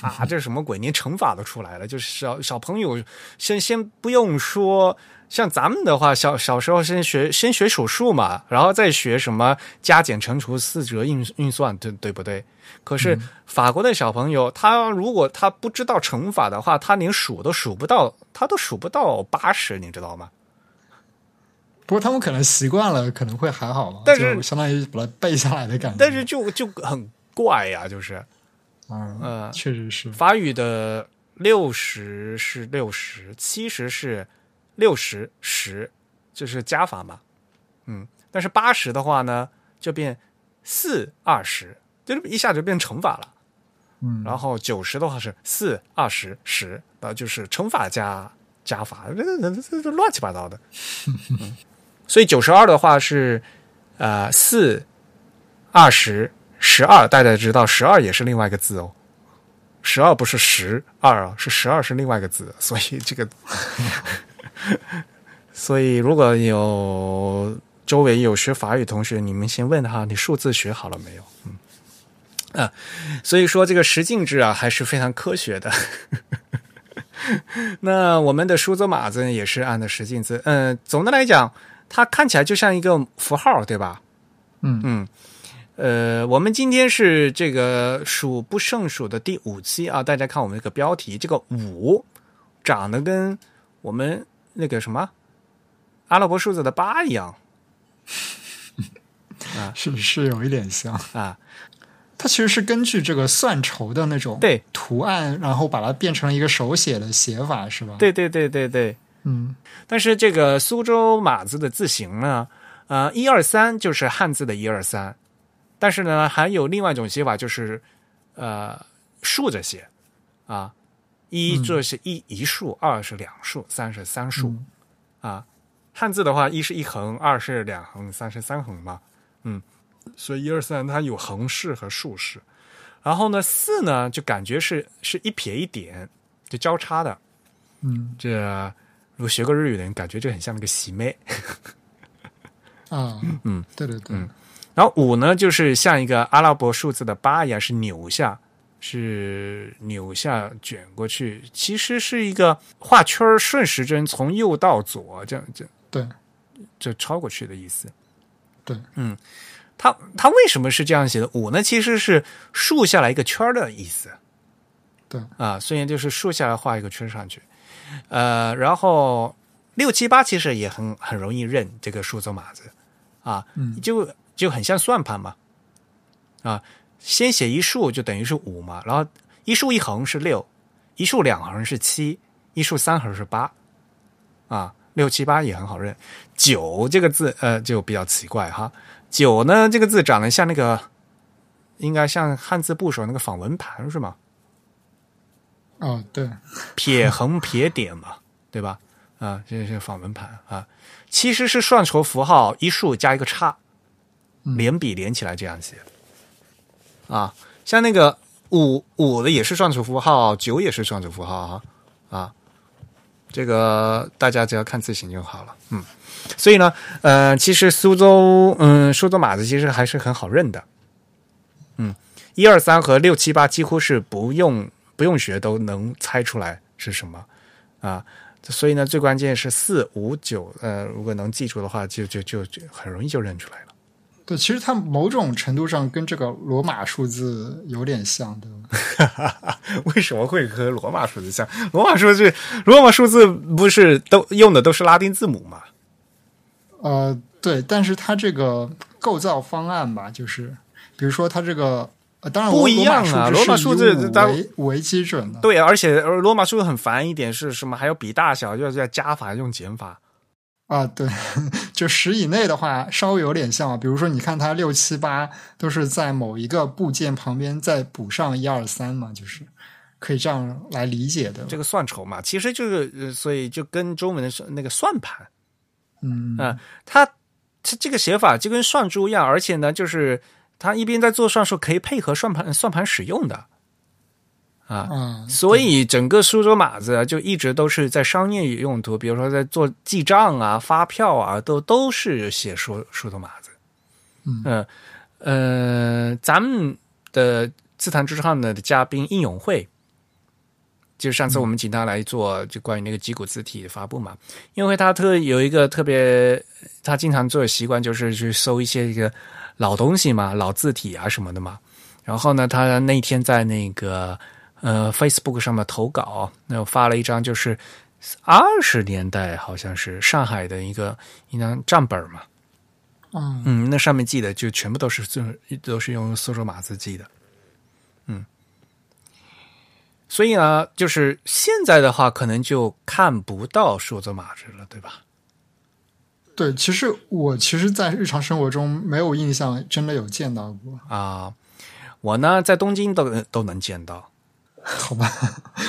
啊，这是什么鬼？连乘法都出来了，就是小小朋友先先不用说，像咱们的话，小小时候先学先学数数嘛，然后再学什么加减乘除四则运运算，对对不对？可是法国的小朋友，他如果他不知道乘法的话，他连数都数不到，他都数不到八十，你知道吗？不过他们可能习惯了，可能会还好嘛，但是就相当于把它背下来的感觉。但是就就很怪呀、就是嗯呃确实是，法语的六十是六十，七十是六十十，就是加法嘛。嗯，但是八十的话呢，就变四二十，就是一下就变乘法了。嗯，然后九十的话是四二十十，呃，就是乘法加加法，这这这这乱七八糟的。嗯，所以九十二的话是呃四二十十二，大家知道十二也是另外一个字哦。十二不是十二啊，是十二是另外一个字，所以这个，*laughs* 所以如果有周围有学法语同学，你们先问他，你数字学好了没有？嗯，啊，所以说这个十进制啊，还是非常科学的。*laughs* 那我们的数字码子也是按的十进制，嗯、总的来讲，它看起来就像一个符号，对吧？嗯嗯，呃，我们今天是这个数不胜数的第五期啊，大家看我们这个标题，这个五长得跟我们那个什么阿拉伯数字的八一样。*laughs* 啊。是是有一点像。啊，它其实是根据这个算筹的那种对。图案，然后把它变成了一个手写的写法，是吧？，对对对对对。嗯。但是这个苏州码字的字形呢，呃，一二三就是汉字的一二三，但是呢，还有另外一种写法，就是呃竖着写。啊，一这是一一竖，二是两竖，三是三竖、啊。汉字的话，一是一横，二是两横，三是三横嘛，嗯，所以一二三它有横式和竖式。然后呢，四呢就感觉是是一撇一点，就交叉的，嗯。这如果学过日语的人，感觉就很像那个喜妹。啊嗯，对对对，嗯。然后五呢，就是像一个阿拉伯数字的八一样，是扭下，是扭下卷过去，其实是一个画圈儿顺时针从右到左，这样这样对。就超过去的意思。对，嗯，它它为什么是这样写的？五呢，其实是竖下来一个圈儿的意思。对。啊，虽然就是竖下来画一个圈上去，呃，然后六七八其实也很很容易认这个数字码子。啊，嗯。就就很像算盘嘛，啊，先写一竖就等于是五嘛，然后一竖一横是六，一竖两横是七，一竖三横是八，啊，六七八也很好认。九这个字呃就比较奇怪哈，九呢这个字长得像那个，应该像汉字部首那个仿文盘是吗？哦，对，撇横撇点嘛，对吧？啊，这是仿文盘啊，其实是算筹符号一竖加一个叉，连笔连起来这样写。啊，像那个五五的也是算筹符号，九也是算筹符号啊啊，这个大家只要看字形就好了。嗯，所以呢，呃，其实苏州嗯苏州码子其实还是很好认的。嗯，一二三和六七八几乎是不用不用学都能猜出来是什么啊。所以呢，最关键是四五九，呃，如果能记住的话，就就就就很容易就认出来。对，其实它某种程度上跟这个罗马数字有点像的。*laughs* 为什么会和罗马数字像？罗马数字，罗马数字不是都用的都是拉丁字母吗？呃，对，但是它这个构造方案吧，就是比如说它这个。当然不一样啊！罗马数字为为基准的，对，而且罗马数字很烦一点是什么？还有比大小，要要加法用减法啊。对，*laughs* 就十以内的话，稍微有点像。比如说，你看它六七八都是在某一个部件旁边再补上一二三嘛，就是可以这样来理解的。这个算筹嘛，其实就是所以就跟中文的那个算盘，嗯啊，它它这个写法就跟算珠一样，而且呢，就是。它一边在做算术，可以配合算盘算盘使用的，啊，所以整个苏州码子就一直都是在商业用途，比如说在做记账啊、发票啊，都都是写苏苏州码子。嗯呃，咱们的自弹自唱的嘉宾应永会，就上次我们请他来做就关于那个击鼓字体的发布嘛，因为他特有一个特别，他经常做的习惯就是去搜一些这个。老东西嘛，老字体啊什么的嘛。然后呢，他那天在那个呃 Facebook 上面投稿，那我发了一张就是二十年代好像是上海的一个一张账本嘛。嗯嗯，那上面记的就全部都是就都是用苏州码字记的。嗯，所以呢，就是现在的话，可能就看不到数字码字了，对吧？对，其实我其实，在日常生活中没有印象，真的有见到过啊。我呢，在东京都都能见到，*laughs* 好吧？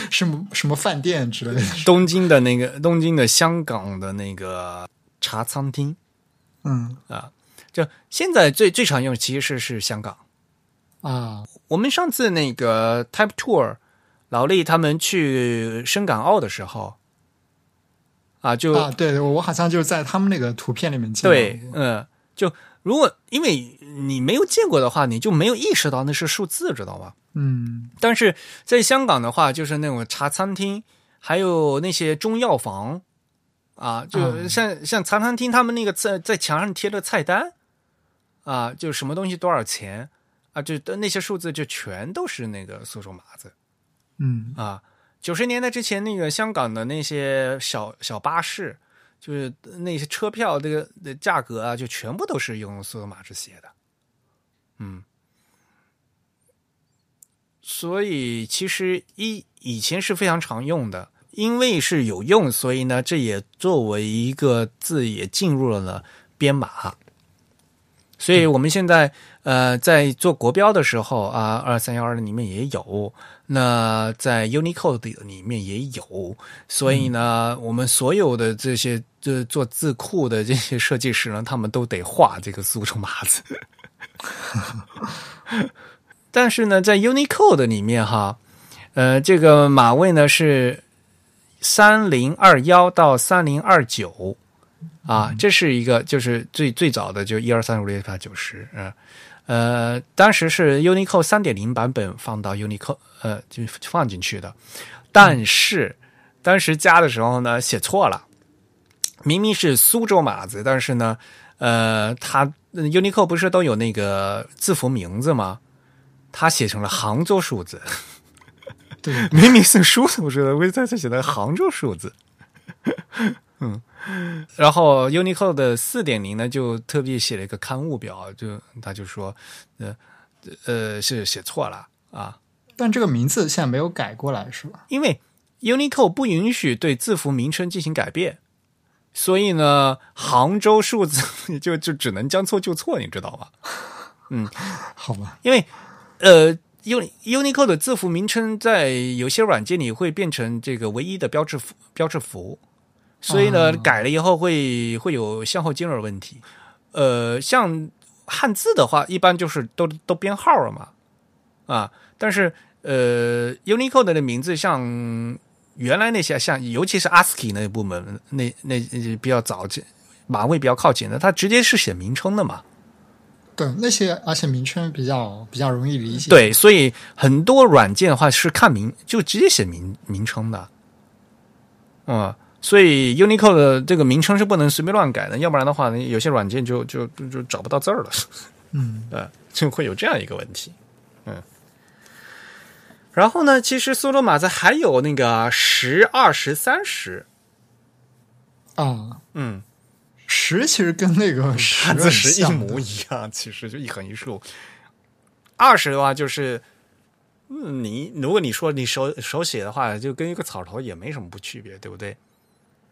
什么什么饭店之类的？东京的那个，东京的香港的那个茶餐厅，嗯啊，就现在最最常用其实是香港啊。我们上次那个 Type Tour，老李他们去深港澳的时候。啊，就啊，对，我好像就是在他们那个图片里面见对，嗯，就如果因为你没有见过的话，你就没有意识到那是数字，知道吗？嗯，但是在香港的话，就是那种茶餐厅，还有那些中药房啊，就像像茶餐厅，他们那个在在墙上贴的菜单啊，就什么东西多少钱啊，就那些数字就全都是那个苏州码子，嗯啊。九十年代之前，那个香港的那些小小巴士，就是那些车票，这个的价格啊，就全部都是用苏州码字写的。嗯，所以其实一以前是非常常用的，因为是有用，所以呢，这也作为一个字也进入了编码。所以我们现在呃在做国标的时候啊，二三幺二里面也有。那在 Unicode 里面也有，所以呢，我们所有的这些这做字库的这些设计师呢，他们都得画这个苏州码字。*laughs* 但是呢，在 Unicode 里面哈，呃，这个码位呢是三零二幺到三零二九啊，这是一个就是最最早的就一二三五六七八九十嗯。呃，当时是 Unicode 三点零版本放到 Unicode，呃，就放进去的。但是当时加的时候呢，写错了，明明是苏州码子，但是呢，呃，它 Unicode 不是都有那个字符名字吗？它写成了杭州数字。对，*laughs* 明明是苏州数字，为啥它写的杭州数字？*laughs* 嗯。然后 Unicode 四点零呢，就特别写了一个刊物表，就他就说，呃呃是写错了啊。但这个名字现在没有改过来，是吧？因为 Unicode 不允许对字符名称进行改变所以呢，杭州数字 *laughs* 就就只能将错就错，你知道吗？嗯，好吧，因为呃，Uni Unicode 的字符名称在有些软件里会变成这个唯一的标志符标志符，所以呢，哦改了以后会会有向后兼容问题。呃，像汉字的话，一般就是都都编号了嘛，啊，但是呃，Unicode 的名字像原来那些像，尤其是 ASCII 那部门，那那那比较早马位比较靠前的，它直接是写名称的嘛。对那些，而且名称比较比较容易理解。，对，所以很多软件的话是看名就直接写名名称的，嗯，所以 Unicode 的这个名称是不能随便乱改的，要不然的话，有些软件就就就就找不到字儿了，嗯，*laughs* 呃，就会有这样一个问题，嗯。然后呢，其实苏罗马在还有那个十、二十、三十，啊，嗯，十其实跟那个十汉字十一模一样，其实就一横一竖。二十的话就是，嗯，你如果你说你手手写的话，就跟一个草头也没什么不区别，对不对？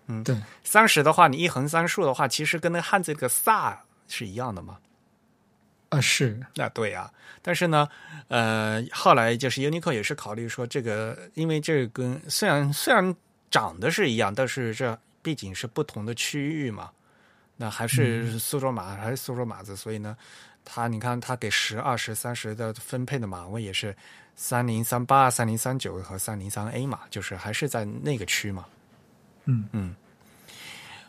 嗯对，三十的话，你一横三竖的话，其实跟那个汉字这个飒是一样的嘛。啊是，那对啊、但是呢，呃，后来就是 Unicode 也是考虑说，这个因为这个跟虽然虽然长得是一样，但是这毕竟是不同的区域嘛，那还是苏州码、还是苏州马子，所以呢，它你看它给十、二十、三十的分配的马位也是三零三八、三零三九和三零三 A 嘛，就是还是在那个区嘛。嗯嗯，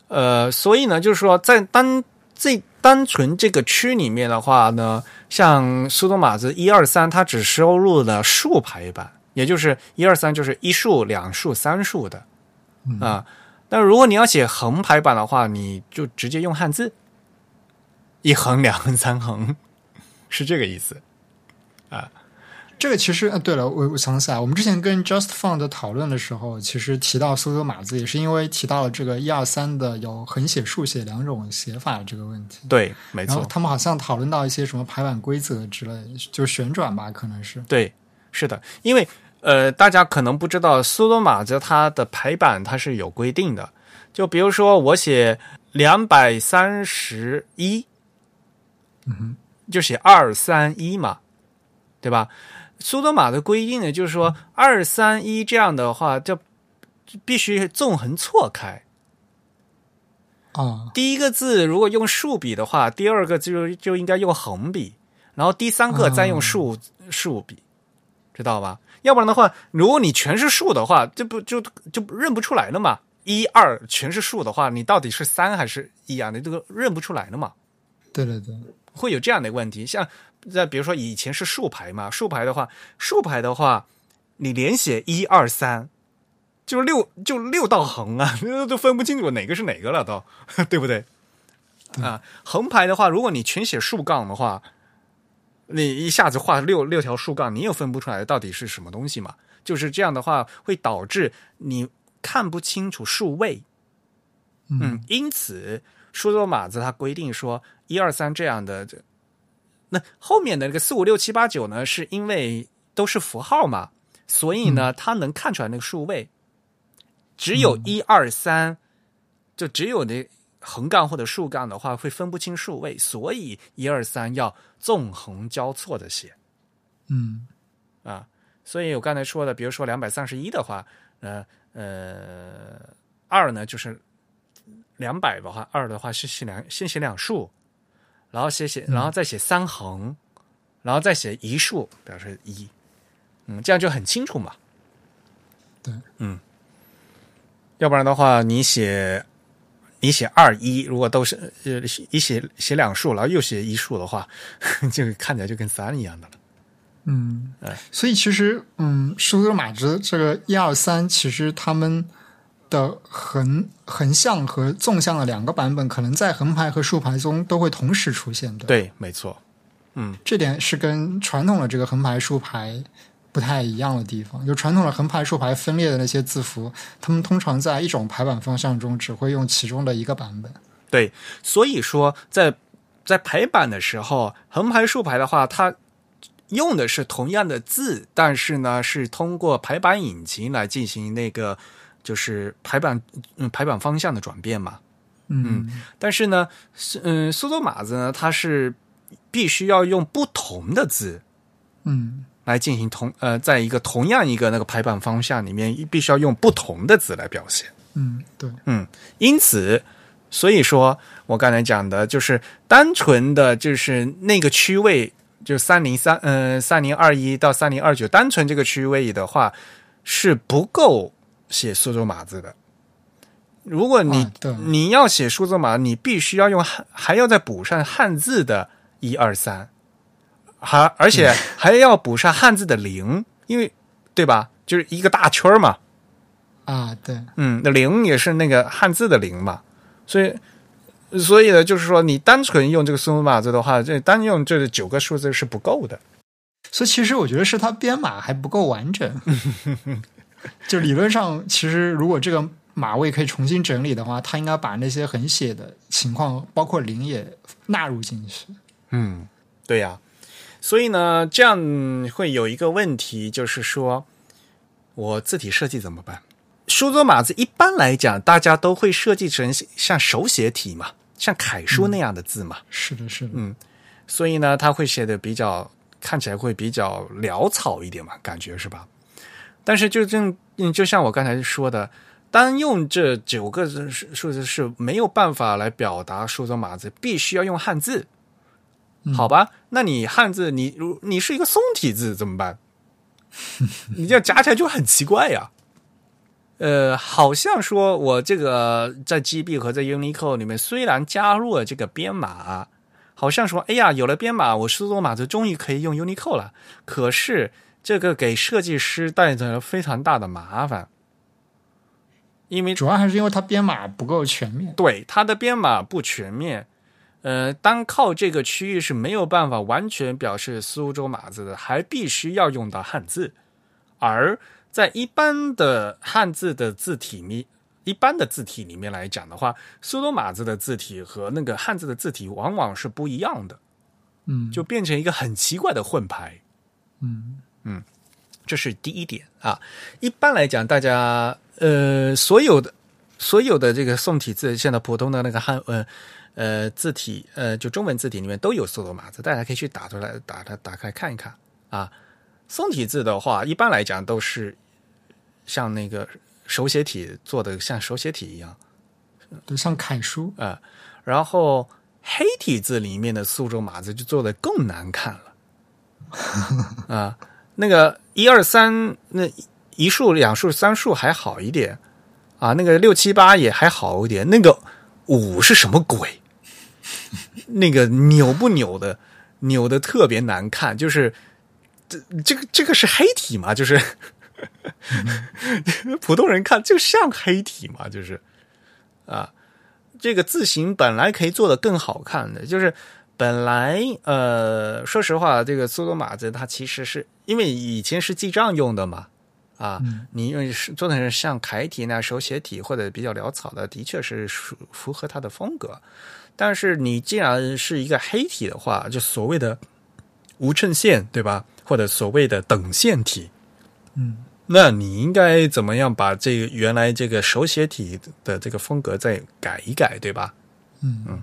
呃，所以呢，就是说在单这单纯这个区里面的话呢，像苏州马子一二三，它只收录了竖排版，也就是一二三就是一竖、两竖、三竖的嗯啊。但如果你要写横排版的话，你就直接用汉字，一横、两横、三横，*laughs* 是这个意思啊。这个其实，呃，对了，我我想起来，我们之前跟 Just Found 讨论的时候，其实提到苏格码字，也是因为提到了这个一二三的有横写、竖写两种写法这个问题。对，没然后错，他们好像讨论到一些什么排版规则之类，就旋转吧，可能是。对，是的，因为呃，大家可能不知道，苏多玛字它的排版它是有规定的。就比如说我写两百三十一，嗯哼，就写二三一嘛，对吧？苏多玛的规定呢，就是说二三一这样的话，就必须纵横错开。啊，第一个字如果用竖笔的话，第二个就就应该用横笔，然后第三个再用竖、竖笔，知道吧？要不然的话，如果你全是竖的话，这不就就认不出来了嘛？一二全是竖的话，你到底是三还是一啊？你这个认不出来了嘛？对对对，会有这样的问题。像在比如说以前是竖排嘛，竖排的话，竖排的话，你连写一二三，就六就六道横啊，*laughs* 都分不清楚哪个是哪个了都，*laughs* 对不对？啊，横排的话，如果你全写竖杠的话，你一下子画六六条竖杠，你又分不出来到底是什么东西嘛？就是这样的话，会导致你看不清楚数位。嗯，因此苏州码子它规定说一二三这样的，这那后面的那个四五六七八九呢，是因为都是符号嘛，所以呢，它能看出来那个数位。只有一二三，就只有那横杠或者竖杠的话，会分不清数位，所以一二三要纵横交错的写。嗯。啊。所以我刚才说的，比如说两百三十一的话，呃呃，二呢就是两百的话，二的话是写两先写两竖，然后写写，然后再写三横，然后再写一竖，表示一，嗯，这样就很清楚嘛。对，嗯，要不然的话，你写你写二一，如果都是呃一写写两竖，然后又写一竖的话，*laughs* 就看起来就跟三一样的了。嗯哎，所以其实，嗯，苏格玛值这个一二三，其实他们的横横向和纵向的两个版本，可能在横排和竖排中都会同时出现的。，对，没错。嗯，这点是跟传统的这个横排竖排不太一样的地方。就传统的横排竖排分裂的那些字符，他们通常在一种排版方向中只会用其中的一个版本。对，所以说在在排版的时候，横排竖排的话，它用的是同样的字，但是呢是通过排版引擎来进行那个就是排版嗯排版方向的转变嘛。嗯但是呢，嗯，苏州码子呢，它是必须要用不同的字嗯来进行同呃，在一个同样一个那个排版方向里面，必须要用不同的字来表现。嗯，对，嗯，因此，所以说我刚才讲的就是单纯的就是那个区位，就三零三呃三零二一到三零二九，单纯这个区位的话是不够写苏州码字的。如果你、啊你要写数字码，你必须要用汉，还要再补上汉字的一二三，还而且还要补上汉字的零，因为对吧？就是一个大圈儿嘛。啊，对，嗯，那零也是那个汉字的零嘛，所以所以呢，就是说你单纯用这个苏码字的话，这单用这九个数字是不够的。所以其实我觉得是它编码还不够完整。*laughs* 就理论上，其实如果这个码位可以重新整理的话，它应该把那些横写的情况，包括零也纳入进去。嗯，对呀、所以呢，这样会有一个问题，就是说我字体设计怎么办？书桌码字一般来讲，大家都会设计成像手写体嘛，像楷书那样的字嘛。是的，是的，嗯所以呢，它会写的比较看起来会比较潦草一点嘛，感觉是吧？但是就正嗯，就像我刚才说的，单用这九个字数数字是没有办法来表达数字码字，必须要用汉字，好吧？那你汉字你如你是一个宋体字怎么办？*laughs* 你这样夹起来就很奇怪呀。呃，好像说我这个在 GB 和在 Unicode 里面虽然加入了这个编码，好像说，哎呀，有了编码，我苏州码字终于可以用 Unicode 了。可是这个给设计师带来了非常大的麻烦，因为主要还是因为它编码不够全面。对它的编码不全面，呃，单靠这个区域是没有办法完全表示苏州码字的，还必须要用到汉字，而在一般的汉字的字体里。一般的字体里面来讲的话，苏州码字的字体和那个汉字的字体往往是不一样的，嗯，就变成一个很奇怪的混排。嗯这是第一点啊。一般来讲，大家呃所有的所有的这个宋体字，现在普通的那个汉呃呃字体呃就中文字体里面都有苏州码字，大家可以去打出来打它打开看一看啊。宋体字的话，一般来讲都是像那个手写体做的像手写体一样都，像楷书，啊、然后黑体字里面的苏州码字就做的更难看了 *laughs* 啊。那个一二三，那一竖、两竖、三竖还好一点啊，那个六七八也还好一点，那个五是什么鬼？*laughs* 那个扭不扭的，扭的特别难看，就是这这个这个是黑体嘛？就是 *laughs* 普通人看就像黑体嘛，就是啊，这个字形本来可以做的更好看的，就是本来呃，说实话，这个苏格码字它其实是因为以前是记账用的嘛，啊，你因为是做的是像楷体那手写体或者比较潦草的，的确是符符合它的风格。但是你既然是一个黑体的话，就所谓的无衬线，对吧？或者所谓的等线体，嗯，那你应该怎么样把这个原来这个手写体的这个风格再改一改，对吧？嗯。嗯，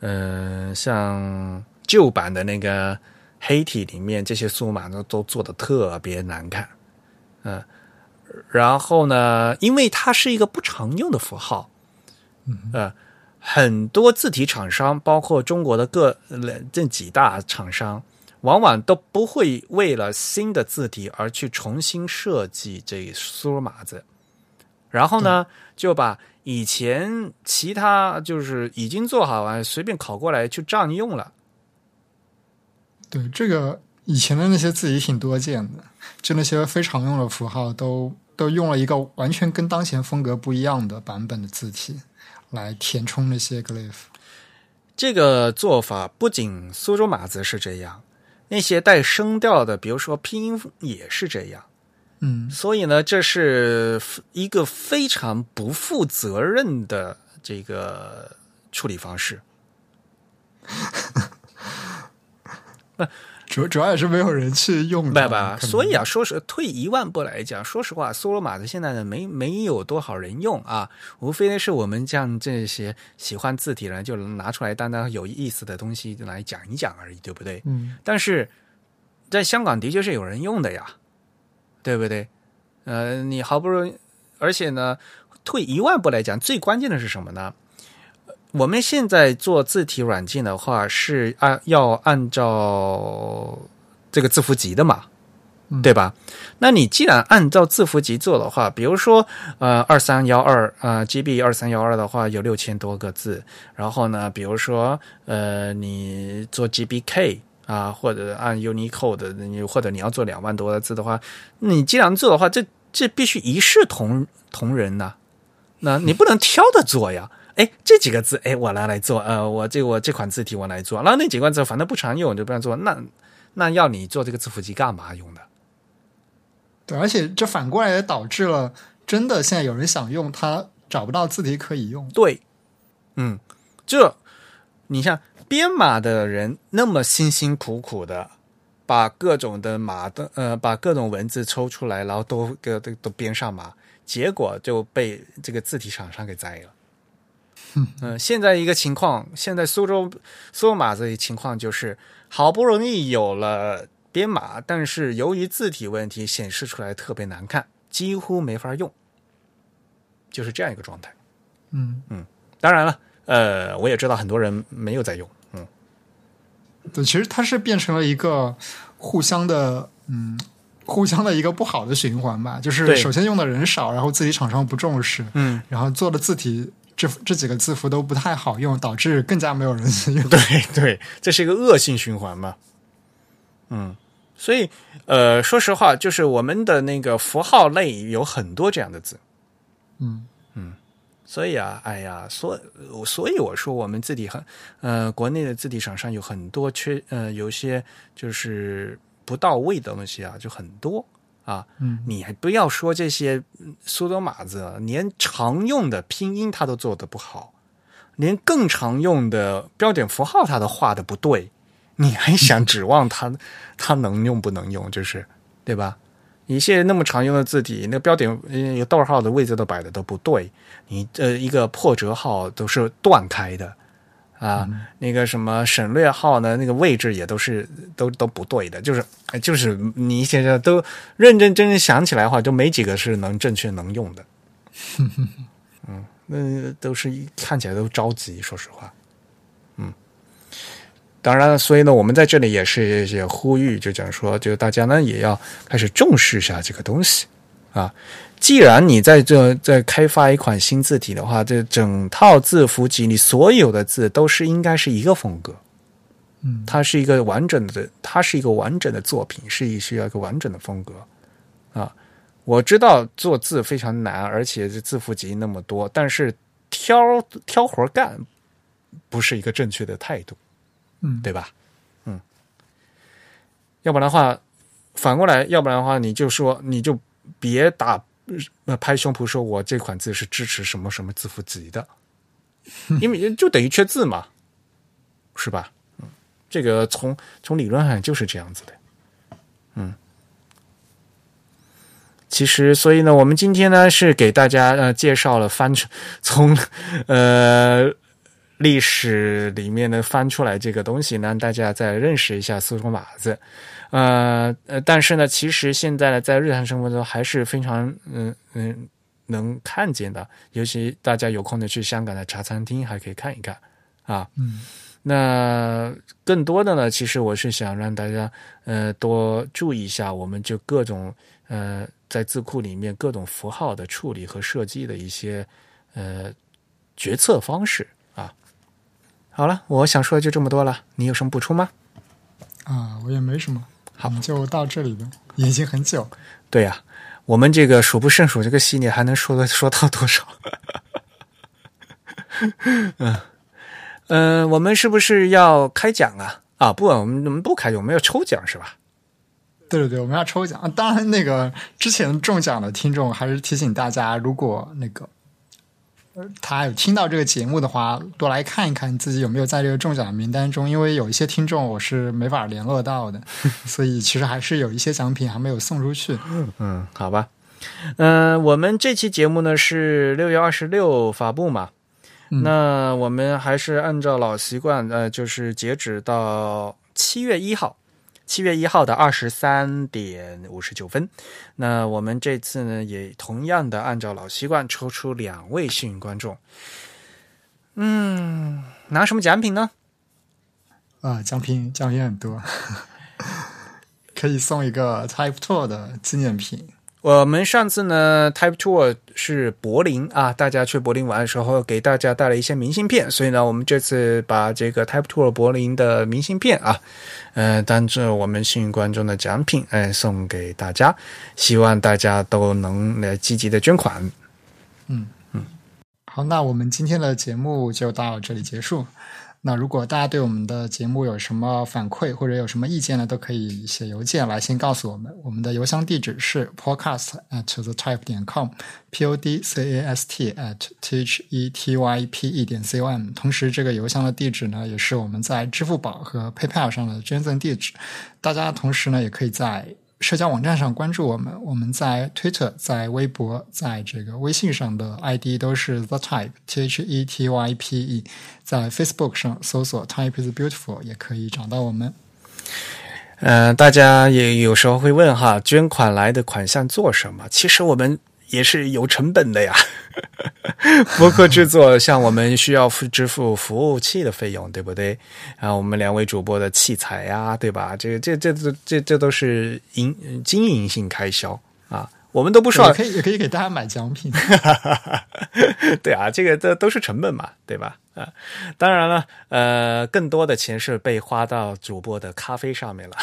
呃，像旧版的那个黑体里面，这些数码呢都做的特别难看，嗯、然后呢，因为它是一个不常用的符号，呃，很多字体厂商，包括中国的各呃这几大厂商，往往都不会为了新的字体而去重新设计这苏码字，然后呢，就把以前其他就是已经做好完，随便拷过来就占用了。对，这个以前的那些字体挺多见的，就那些非常用的符号都都用了一个完全跟当前风格不一样的版本的字体来填充那些 glyph。这个做法不仅苏州码字是这样，那些带声调的，比如说拼音也是这样。嗯所以呢，这是一个非常不负责任的这个处理方式。*laughs* 主主要也是没有人去用它，不不，可能所以啊，说实退一万步来讲，说实话，梭罗马的现在呢没没有多少人用啊，无非呢是我们像这些喜欢字体的人就拿出来当当有意思的东西来讲一讲而已，对不对？嗯但是在香港的确是有人用的呀，对不对？呃，你好不容易，而且呢，退一万步来讲，最关键的是什么呢？我们现在做字体软件的话，是按要按照这个字符集的嘛，嗯对吧？那你既然按照字符集做的话，比如说呃二三幺二啊 GB 二三幺二的话有六千多个字，然后呢，比如说呃你做 GBK 啊，或者按 Unicode，你或者你要做两万多个字的话，你既然做的话，这这必须一视同同仁呐、那你不能挑着做呀。哎，这几个字，哎，我来来做，呃，我这我这款字体我来做，然后那几个字反正不常用，就不让做，那那要你做这个字符集干嘛用的？对，而且这反过来也导致了，真的现在有人想用它找不到字体可以用。对，嗯，这你像编码的人那么辛辛苦苦的把各种的码的呃，把各种文字抽出来，然后都都都都编上码，结果就被这个字体厂商给摘了。嗯、现在一个情况，现在苏州苏州码这一情况就是，好不容易有了编码，但是由于字体问题显示出来特别难看，几乎没法用，就是这样一个状态。嗯嗯，当然了，呃，我也知道很多人没有在用，嗯，对，其实它是变成了一个互相的，嗯，互相的一个不好的循环吧。就是对首先用的人少，然后字体厂商不重视，嗯，然后做的字体这这几个字符都不太好用，导致更加没有人用。*laughs* 对对，这是一个恶性循环嘛，嗯，所以呃，说实话，就是我们的那个符号类有很多这样的字，嗯嗯所以啊，哎呀，所所以我说我们字体很呃，国内的字体厂商有很多缺呃，有些就是不到位的东西啊，就很多啊。嗯你还不要说这些嗯苏州码子，连常用的拼音他都做的不好，连更常用的标点符号他都画的不对，你还想指望他 *laughs* 他能用不能用？就是对吧？一些那么常用的字体，那个标点嗯有逗号的位置都摆的都不对，你呃一个破折号都是断开的啊，那个什么省略号呢，那个位置也都是都都不对的，就是呃就是你现在都认认真真想起来的话，就没几个是能正确能用的。*laughs* 嗯，那都是一看起来都着急，说实话。嗯，当然了，所以呢，我们在这里也是也呼吁，就讲说，就大家呢也要开始重视一下这个东西啊。既然你在这在开发一款新字体的话，这整套字符集你所有的字都是应该是一个风格，嗯它是一个完整的，它是一个完整的作品，是一需要一个完整的风格啊。我知道做字非常难，而且这字符集那么多，但是挑挑活干不是一个正确的态度，嗯，对吧？嗯，要不然的话，反过来，要不然的话，你就说你就别打呃拍胸脯说我这款字是支持什么什么字符集的，*laughs* 因为就等于缺字嘛，是吧？嗯，这个从从理论上就是这样子的，嗯。其实，所以呢，我们今天呢是给大家呃介绍了翻出 *laughs* 从呃历史里面呢翻出来这个东西，让大家再认识一下苏州码字。呃呃，但是呢，其实现在呢，在日常生活中还是非常嗯嗯能看见的，尤其大家有空的去香港的茶餐厅还可以看一看啊。嗯那更多的呢，其实我是想让大家呃多注意一下，我们就各种呃在字库里面各种符号的处理和设计的一些呃决策方式啊。好了，我想说的就这么多了，你有什么补充吗？啊，我也没什么，好我们就到这里了，也已经很久。对呀、我们这个数不胜数这个系列还能说的 *laughs* 说到多少？嗯 *laughs* 嗯、呃我们是不是要开奖啊？啊，不，我们我们不开奖，我们要抽奖是吧？对对对，我们要抽奖。啊当然，那个之前中奖的听众还是提醒大家，如果那个他有听到这个节目的话，多来看一看自己有没有在这个中奖名单中，因为有一些听众我是没法联络到的，*laughs* 所以其实还是有一些奖品还没有送出去。嗯，好吧。嗯、我们这期节目呢是六月二十六发布嘛，嗯那我们还是按照老习惯，呃，就是截止到七月一号，七月一号的二十三点五十九分。那我们这次呢，也同样的按照老习惯抽出两位幸运观众。嗯，拿什么奖品呢？啊、奖品奖品很多，*laughs* 可以送一个 Type Two 的纪念品。我们上次呢，Type Tour 是柏林啊，大家去柏林玩的时候给大家带了一些明信片，所以呢，我们这次把这个 Type Tour 柏林的明信片啊，呃，当做我们幸运观众的奖品，哎、送给大家，希望大家都能来积极的捐款。嗯嗯好，那我们今天的节目就到这里结束。那如果大家对我们的节目有什么反馈或者有什么意见呢，都可以写邮件来先告诉我们。我们的邮箱地址是 podcast at the type 点 com，p o d c a s t at t h e t y p e 点 c o m。同时，这个邮箱的地址呢，也是我们在支付宝和 PayPal 上的捐赠地址。大家同时呢，也可以在社交网站上关注我们，我们在 Twitter、在微博、在这个微信上的 ID 都是 The Type T H E T Y P E，在 Facebook 上搜索 Type is Beautiful 也可以找到我们。呃，大家也有时候会问哈，捐款来的款项做什么？其实我们也是有成本的呀。*laughs* 博客制作，像我们需要付支付服务器的费用，对不对？啊，我们两位主播的器材呀，对吧？这这这这这这都是营经营性开销啊，我们都不也说，可以也可以给大家买奖品。*laughs* 对啊，这个这都是成本嘛，对吧？啊，当然了，呃，更多的钱是被花到主播的咖啡上面了。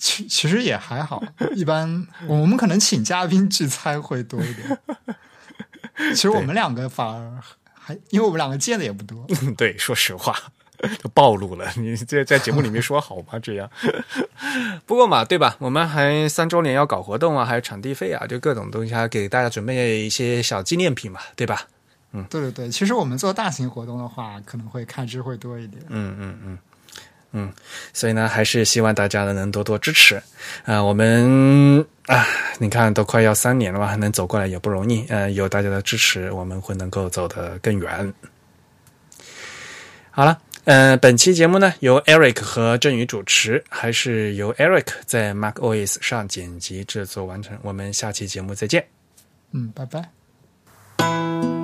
其其实也还好，一般我们可能请嘉宾聚餐会多一点。其实我们两个反而还，因为我们两个见的也不多。*laughs* 对，说实话，就暴露了。你这在节目里面说好吗？这样。*laughs* 不过嘛，对吧？我们还三周年要搞活动啊，还有场地费啊，就各种东西，还给大家准备一些小纪念品嘛，对吧？嗯对对对，其实我们做大型活动的话，可能会开支会多一点。嗯嗯嗯嗯，所以呢，还是希望大家呢能多多支持啊、我们啊，你看都快要三年了嘛，能走过来也不容易。呃，有大家的支持，我们会能够走得更远。好了。呃，本期节目呢由 Eric 和振宇主持，还是由 Eric 在 Mac OS 上剪辑制作完成。我们下期节目再见。嗯，拜拜。